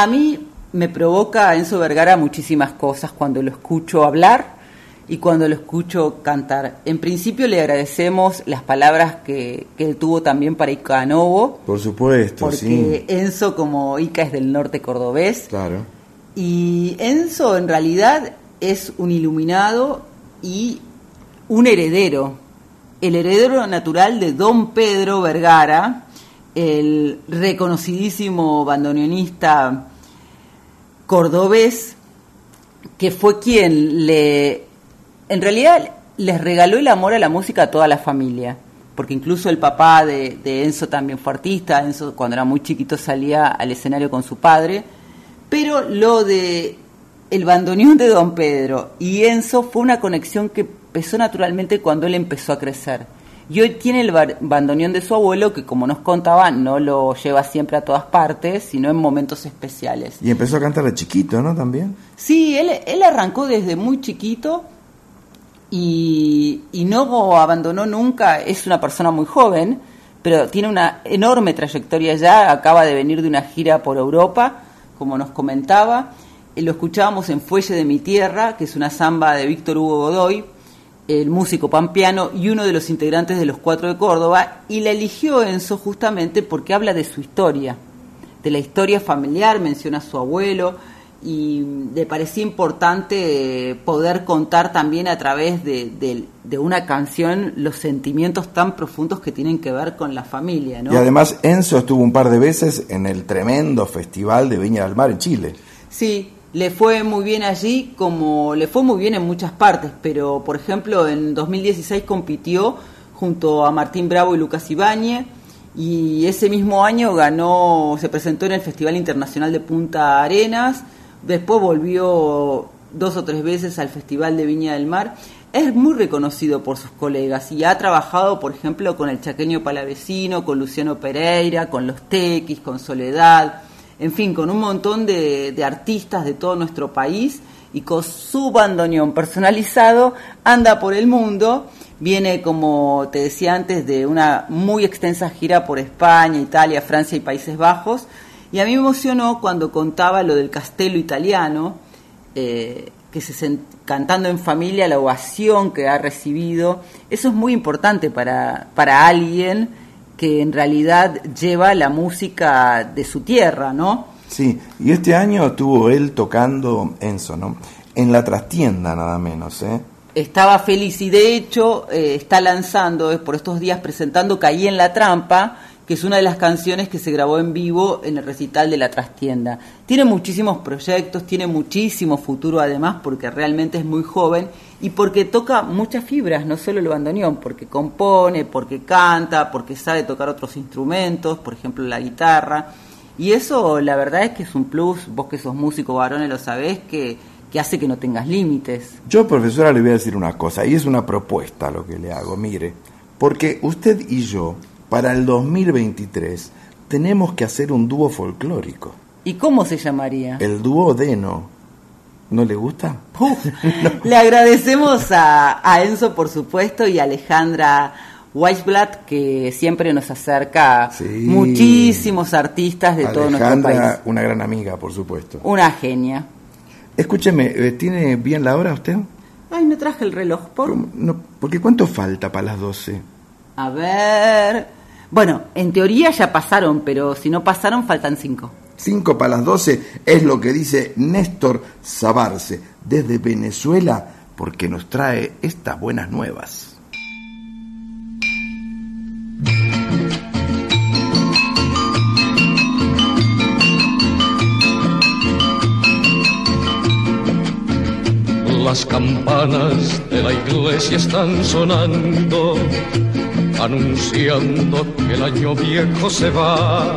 A mí me provoca Enzo Vergara muchísimas cosas cuando lo escucho hablar y cuando lo escucho cantar. En principio le agradecemos las palabras que, que él tuvo también para Ica Novo, Por supuesto, porque sí. Enzo como Ica es del norte cordobés Claro. y Enzo en realidad es un iluminado y un heredero, el heredero natural de Don Pedro Vergara, el reconocidísimo bandoneonista cordobés, que fue quien le, en realidad les regaló el amor a la música a toda la familia, porque incluso el papá de, de Enzo también fue artista, Enzo cuando era muy chiquito salía al escenario con su padre, pero lo de el bandoneón de Don Pedro y Enzo fue una conexión que empezó naturalmente cuando él empezó a crecer. Y hoy tiene el bandoneón de su abuelo, que como nos contaba, no lo lleva siempre a todas partes, sino en momentos especiales. Y empezó a cantar de chiquito, ¿no? También. Sí, él, él arrancó desde muy chiquito y, y no abandonó nunca, es una persona muy joven, pero tiene una enorme trayectoria ya, acaba de venir de una gira por Europa, como nos comentaba, lo escuchábamos en Fuelle de mi Tierra, que es una samba de Víctor Hugo Godoy, el músico pampeano y uno de los integrantes de los Cuatro de Córdoba, y la eligió Enzo justamente porque habla de su historia, de la historia familiar, menciona a su abuelo, y le parecía importante eh, poder contar también a través de, de- de una canción los sentimientos tan profundos que tienen que ver con la familia, ¿no? Y además Enzo estuvo un par de veces en el tremendo festival de Viña del Mar en Chile. Sí, le fue muy bien allí, como le fue muy bien en muchas partes, pero por ejemplo en 2016 compitió junto a Martín Bravo y Lucas Ibáñez y ese mismo año ganó, se presentó en el Festival Internacional de Punta Arenas, después volvió dos o tres veces al Festival de Viña del Mar. Es muy reconocido por sus colegas y ha trabajado, por ejemplo, con el Chaqueño Palavecino, con Luciano Pereira, con los Tequis, con Soledad, en fin, con un montón de, artistas de todo nuestro país y con su bandoneón personalizado anda por el mundo. Viene, como te decía antes, de una muy extensa gira por España, Italia, Francia y Países Bajos. Y a mí me emocionó cuando contaba lo del Castello italiano, eh, que se cantando en familia, la ovación que ha recibido. Eso es muy importante para, para alguien que en realidad lleva la música de su tierra, ¿no? Sí, y este año estuvo él tocando Enzo, ¿no? En la trastienda nada menos, ¿eh? Estaba feliz y de hecho eh, está lanzando, eh, por estos días presentando Caí en la trampa, que es una de las canciones que se grabó en vivo en el recital de la trastienda. Tiene muchísimos proyectos, tiene muchísimo futuro además porque realmente es muy joven y porque toca muchas fibras, no solo el bandoneón, porque compone, porque canta, porque sabe tocar otros instrumentos, por ejemplo la guitarra. Y eso la verdad es que es un plus, vos que sos músico varones lo sabés, que, que hace que no tengas límites. Yo, profesora, le voy a decir una cosa, y es una propuesta lo que le hago, mire, porque usted y yo, para el 2023, tenemos que hacer un dúo folclórico, ¿Y cómo se llamaría? el dúo Deno. ¿No le gusta? (laughs) Le agradecemos a, a Enzo, por supuesto, y a Alejandra Weisblatt, que siempre nos acerca muchísimos artistas de todo nuestro país. Alejandra, una gran amiga, por supuesto. Una genia. Escúcheme, eh, ¿tiene bien la hora usted? Ay, no traje el reloj, por... No, porque ¿cuánto falta para las 12? A ver... Bueno, en teoría ya pasaron, pero si no pasaron, faltan cinco. 5 para las 12 es lo que dice Néstor Sabarce desde Venezuela porque nos trae estas buenas nuevas. Las campanas de la iglesia están sonando, anunciando que el año viejo se va.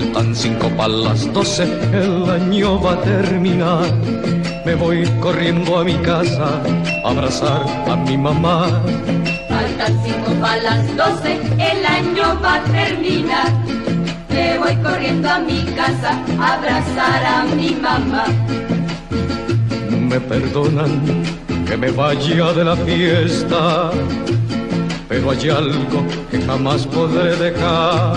Faltan cinco para las doce, el año va a terminar. Me voy corriendo a mi casa a abrazar a mi mamá. Faltan cinco para las doce, el año va a terminar. Me voy corriendo a mi casa a abrazar a mi mamá. Me perdonan que me vaya de la fiesta, pero hay algo que jamás podré dejar.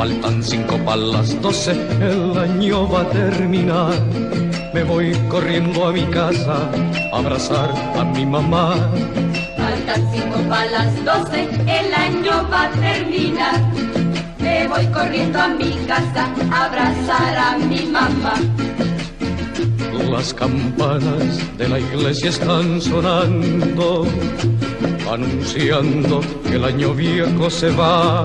Faltan cinco para las doce, el año va a terminar. Me voy corriendo a mi casa a abrazar a mi mamá. Faltan cinco para las doce, el año va a terminar. Me voy corriendo a mi casa a abrazar a mi mamá. Las campanas de la iglesia están sonando, anunciando que el año viejo se va.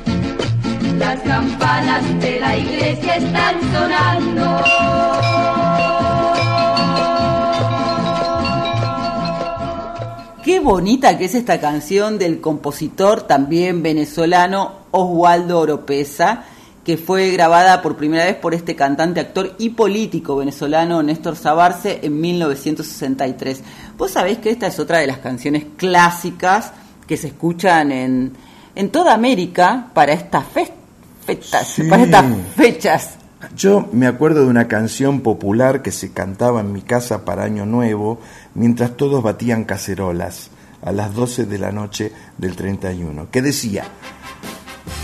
Las campanas de la iglesia están sonando. Qué bonita que es esta canción del compositor también venezolano Oswaldo Oropesa, que fue grabada por primera vez por este cantante, actor y político venezolano Néstor Sabarce en 1963. Vos sabés que esta es otra de las canciones clásicas que se escuchan en, en toda América para estas fe- festas, Sí. para estas fechas. Yo me acuerdo de una canción popular que se cantaba en mi casa para Año Nuevo mientras todos batían cacerolas a las 12 de la noche del 31, que decía,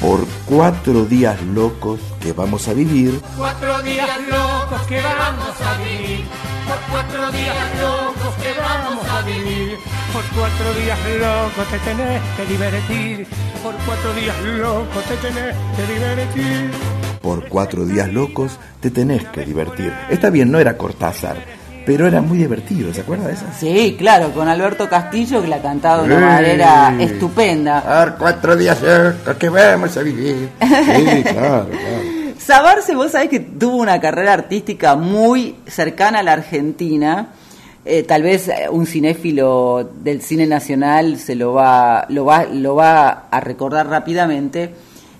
por cuatro días locos que vamos a vivir, Cuatro días locos que vamos a vivir. Por cuatro días locos que vamos a vivir. Por cuatro días locos te tenés que divertir. Por cuatro días locos te tenés que divertir. por cuatro días locos te tenés que divertir. Está bien, no era Cortázar, pero era muy divertido, ¿se acuerda de esa? Sí, claro, con Alberto Castillo que la cantaba de una Sí. manera estupenda. Por cuatro días locos que vamos a vivir. Sí, (laughs) claro, claro. Sabarce, vos sabés que tuvo una carrera artística muy cercana a la Argentina. Eh, tal vez eh, un cinéfilo del cine nacional se lo va, lo va, lo va a recordar rápidamente.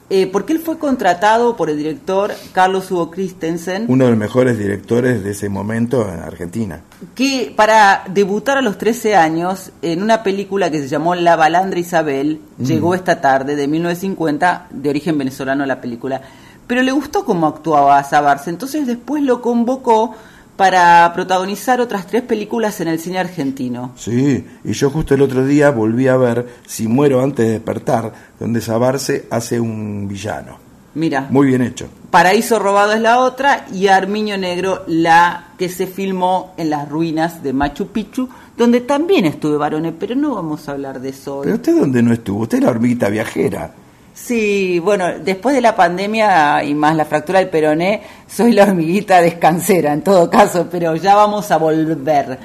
Eh, porque él fue contratado por el director Carlos Hugo Christensen, Uno de los mejores directores de ese momento en Argentina. que para debutar a los 13 años en una película que se llamó La Balandra Isabel, Mm. llegó esta tarde de 1950, de origen venezolano la película, pero le gustó cómo actuaba Sabarce, entonces después lo convocó para protagonizar otras tres películas en el cine argentino. Sí, y yo justo el otro día volví a ver Si muero antes de despertar, donde Sabarce hace un villano. Mira, Muy bien hecho. Paraíso Robado es la otra y Armiño Negro la que se filmó en las ruinas de Machu Picchu, donde también estuve varones, pero no vamos a hablar de eso hoy. Pero usted dónde no estuvo, usted es la hormiguita viajera. Sí, bueno, después de la pandemia y más la fractura del peroné, soy la hormiguita descansera en todo caso, pero ya vamos a volver.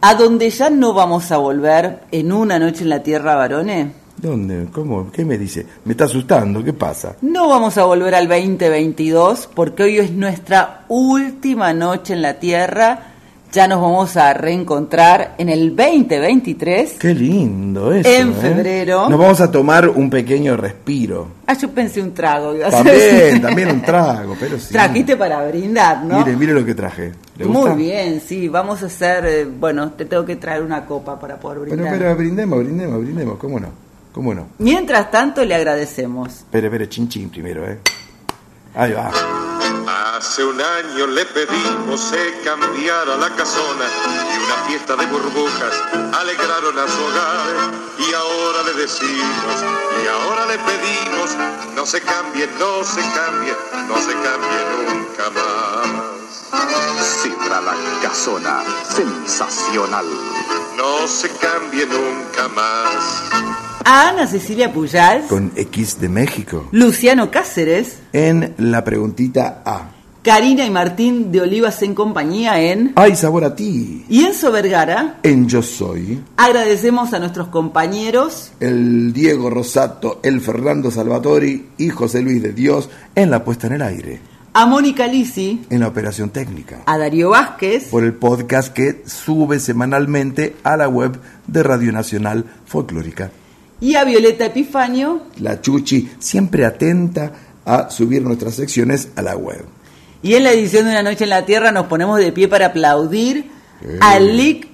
A donde ya no vamos a volver en una noche en la tierra, varones, ¿Dónde? ¿Cómo? ¿Qué me dice? Me está asustando, ¿qué pasa? no vamos a volver al 2022 porque hoy es nuestra última noche en la tierra. Ya nos vamos a reencontrar en el 2023. Qué lindo eso. En ¿eh? febrero. Nos vamos a tomar un pequeño respiro. Ah, yo pensé un trago. iba a También, también un trago, pero sí. Trajiste para brindar, ¿no? Mire, mire lo que traje. ¿Le Muy gusta? bien, sí, vamos a hacer, eh, bueno, te tengo que traer una copa para poder Pero, brindar. pero brindemos, brindemos, brindemos, ¿cómo no? ¿Cómo no? Mientras tanto, le agradecemos. Espere, espere, chin chin primero, ¿eh? Ahí va. Hace un año le pedimos se cambiara la casona y una fiesta de burbujas alegraron a su hogar. Y ahora le decimos, y ahora le pedimos, no se cambie, no se cambie, no se cambie nunca más. Sidra la casona, sensacional. No se cambie nunca más. Ana Cecilia Puyal, Con X de México. Luciano Cáceres, En la preguntita A. Karina y Martín de Olivas en compañía en Ay, sabor a ti. y Enzo Vergara. En Yo Soy. Agradecemos a nuestros compañeros El Diego Rosato, el Fernando Salvatori y José Luis de Dios en la puesta en el aire. a Mónica Lisi, En la operación técnica. a Darío Vázquez, Por el podcast que sube semanalmente a la web de Radio Nacional Folclórica. y a Violeta Epifanio. La Chuchi, siempre atenta a subir nuestras secciones a la web. Y en la edición de Una Noche en la Tierra nos ponemos de pie para aplaudir Eh. a Lick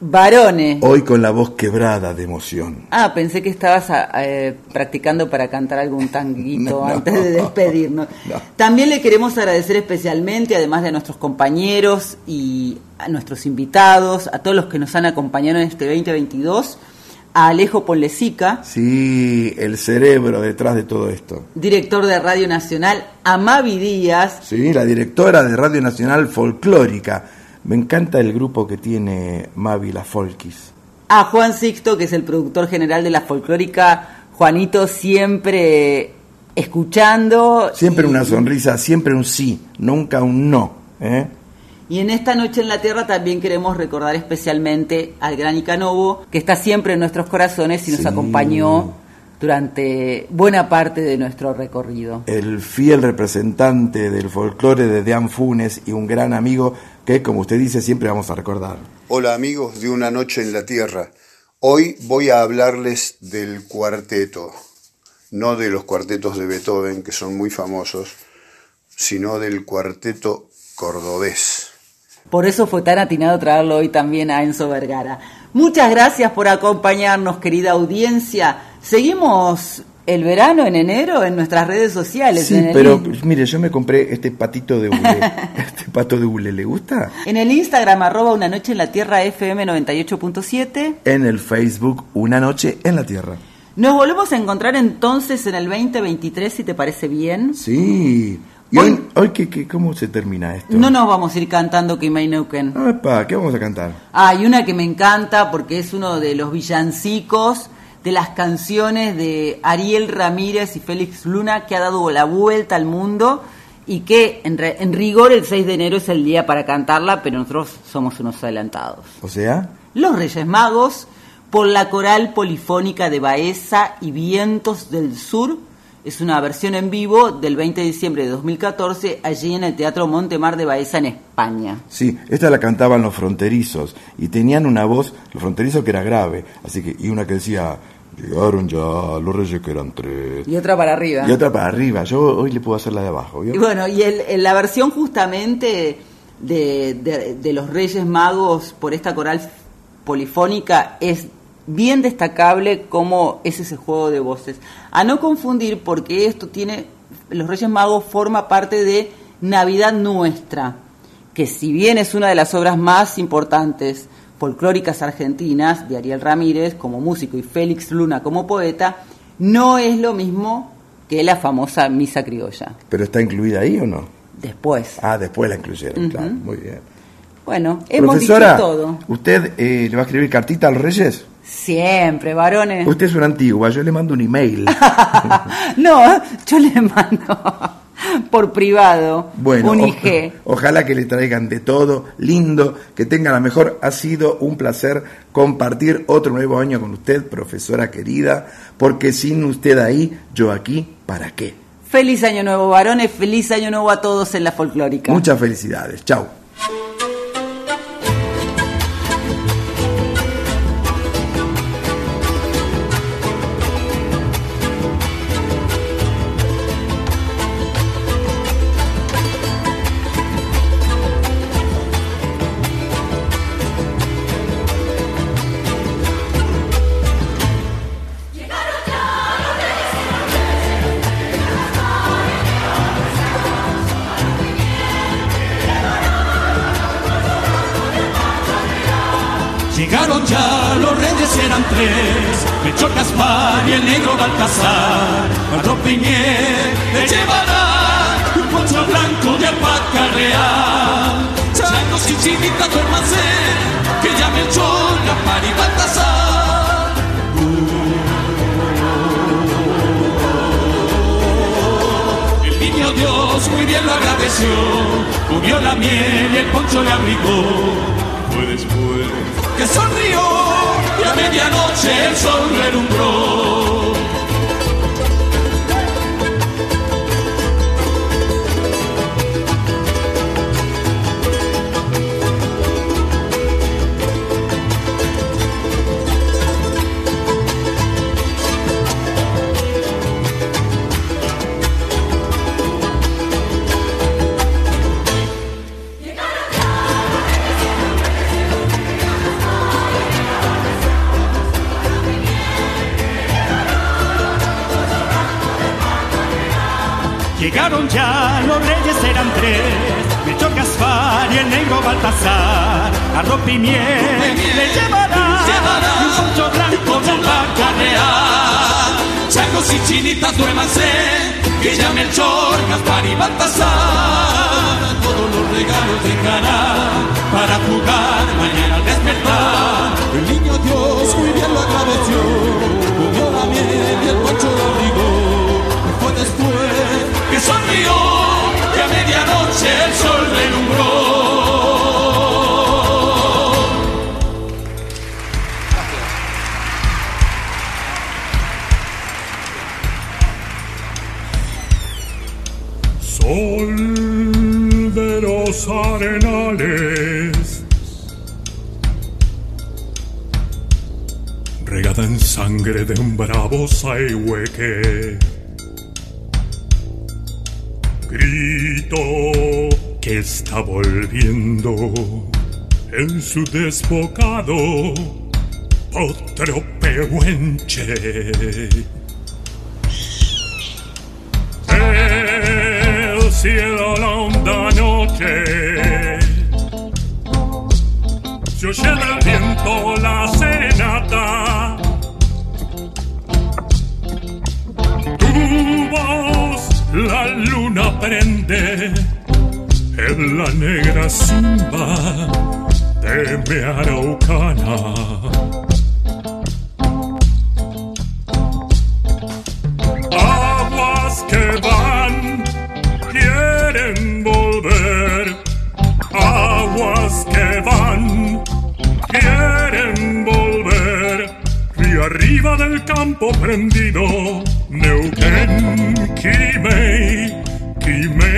Barone. Hoy con la voz quebrada de emoción. Ah, pensé que estabas ah, eh, practicando para cantar algún tanguito (laughs) No, antes de despedirnos. También le queremos agradecer especialmente, además de a nuestros compañeros y a nuestros invitados, a todos los que nos han acompañado en este 2022, a Alejo Ponlecica, Sí, el cerebro detrás de todo esto. director de Radio Nacional, a Mavi Díaz, Sí, la directora de Radio Nacional Folclórica. Me encanta el grupo que tiene Mavi, la Folkis. a Juan Sixto, que es el productor general de la folclórica. Juanito siempre escuchando. Siempre y- una sonrisa, siempre un sí, nunca un no. ¿eh? Y en esta noche en la Tierra también queremos recordar especialmente al gran Icanovo, que está siempre en nuestros corazones y nos Sí. acompañó durante buena parte de nuestro recorrido. El fiel representante del folclore de Dean Funes y un gran amigo que, como usted dice, siempre vamos a recordar. Hola amigos de Una Noche en la Tierra. Hoy voy a hablarles del cuarteto, no de los cuartetos de Beethoven, que son muy famosos, sino del cuarteto cordobés. Por eso fue tan atinado traerlo hoy también a Enzo Vergara. Muchas gracias por acompañarnos, querida audiencia. Seguimos el verano en enero en nuestras redes sociales. Sí, en, el pero mire, yo me compré este patito de hule. (laughs) este pato de hule, ¿le gusta? en el Instagram arroba una noche en la tierra FM 98.7. En el Facebook, Una Noche en la Tierra. Nos volvemos a encontrar entonces en el 2023, si te parece bien. Sí. ¿Y hoy, hoy qué, qué- cómo se termina esto? No nos vamos a ir cantando que Neuquén. Epa, ¿qué vamos a cantar? Ah, y una que me encanta porque es uno de los villancicos de las canciones de Ariel Ramírez y Félix Luna que ha dado la vuelta al mundo y que en, re- en rigor el 6 de enero es el día para cantarla, pero nosotros somos unos adelantados. O sea, Los Reyes Magos por la coral polifónica de Baeza y Vientos del Sur. Es una versión en vivo del 20 de diciembre de 2014 allí en el Teatro Montemar de Baeza en España. sí, esta la cantaban los fronterizos y tenían una voz, los fronterizos que era grave, así que, y una que decía, llegaron ya los reyes que eran tres. Y otra para arriba. Y otra para arriba, yo hoy le puedo hacer la de abajo. ¿vio? Y bueno, y el, el- la versión justamente de, de- de los Reyes Magos por esta coral polifónica es bien destacable como es ese juego de voces. A no confundir porque esto tiene, los Reyes Magos forma parte de Navidad Nuestra, que si bien es una de las obras más importantes folclóricas argentinas de Ariel Ramírez como músico y Félix Luna como poeta, no es lo mismo que la famosa Misa Criolla. ¿Pero está incluida ahí o no? Después. Ah, después la incluyeron, claro, muy bien. Bueno, hemos Profesora, dicho todo. ¿usted eh, le va a escribir cartita a los reyes? Siempre, varones. Usted es una antigua, yo le mando un email. (laughs) No, yo le mando por privado Bueno, un o- IG. (laughs) ojalá que le traigan de todo, lindo, que tenga la mejor. Ha sido un placer compartir otro nuevo año con usted, profesora querida, porque sin usted ahí, yo aquí, ¿para qué? Feliz año nuevo, varones. Feliz año nuevo a todos en la folclórica. Muchas felicidades. Chao. Agradeció, comió la miel y el poncho le abrigó. Fue después que sonrió y a medianoche el sol relumbró. Ya, los reyes eran tres, Melchor Gaspar y el negro Baltasar. A y miel le llevará, y un poncho blanco de vaca real. Changos y chinitas duérmanse, que ya Melchor, Gaspar y Baltasar. Todos los regalos dejará para jugar mañana que sonrió, que a medianoche el sol relumbró. Sol de los arenales, regada en sangre de un bravo saihueque. Grito que está volviendo en su desbocado otro pehuenche. El cielo la honda noche se oye del viento la serenata. La luna prende en la negra simba de mi araucana. Aguas que van, quieren volver. Aguas que van, quieren volver. Río arriba del campo prendido, No can key me key me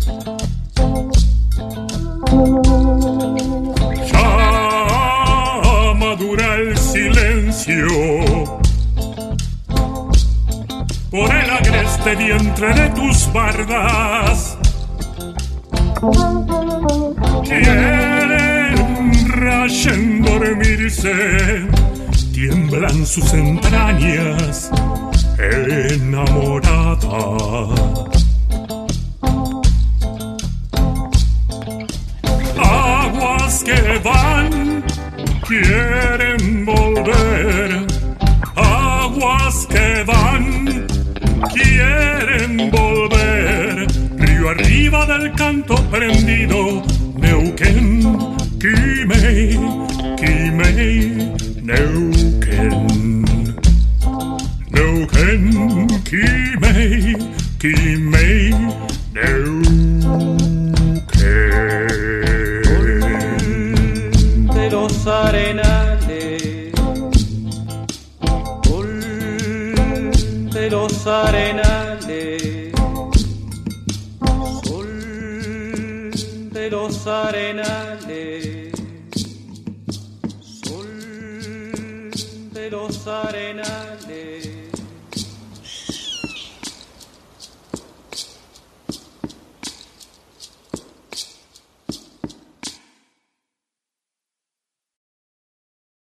Por el agreste vientre de tus bardas. Quieren rayen dormirse, tiemblan sus entrañas enamorada. Aguas que van, quieren del canto prendido,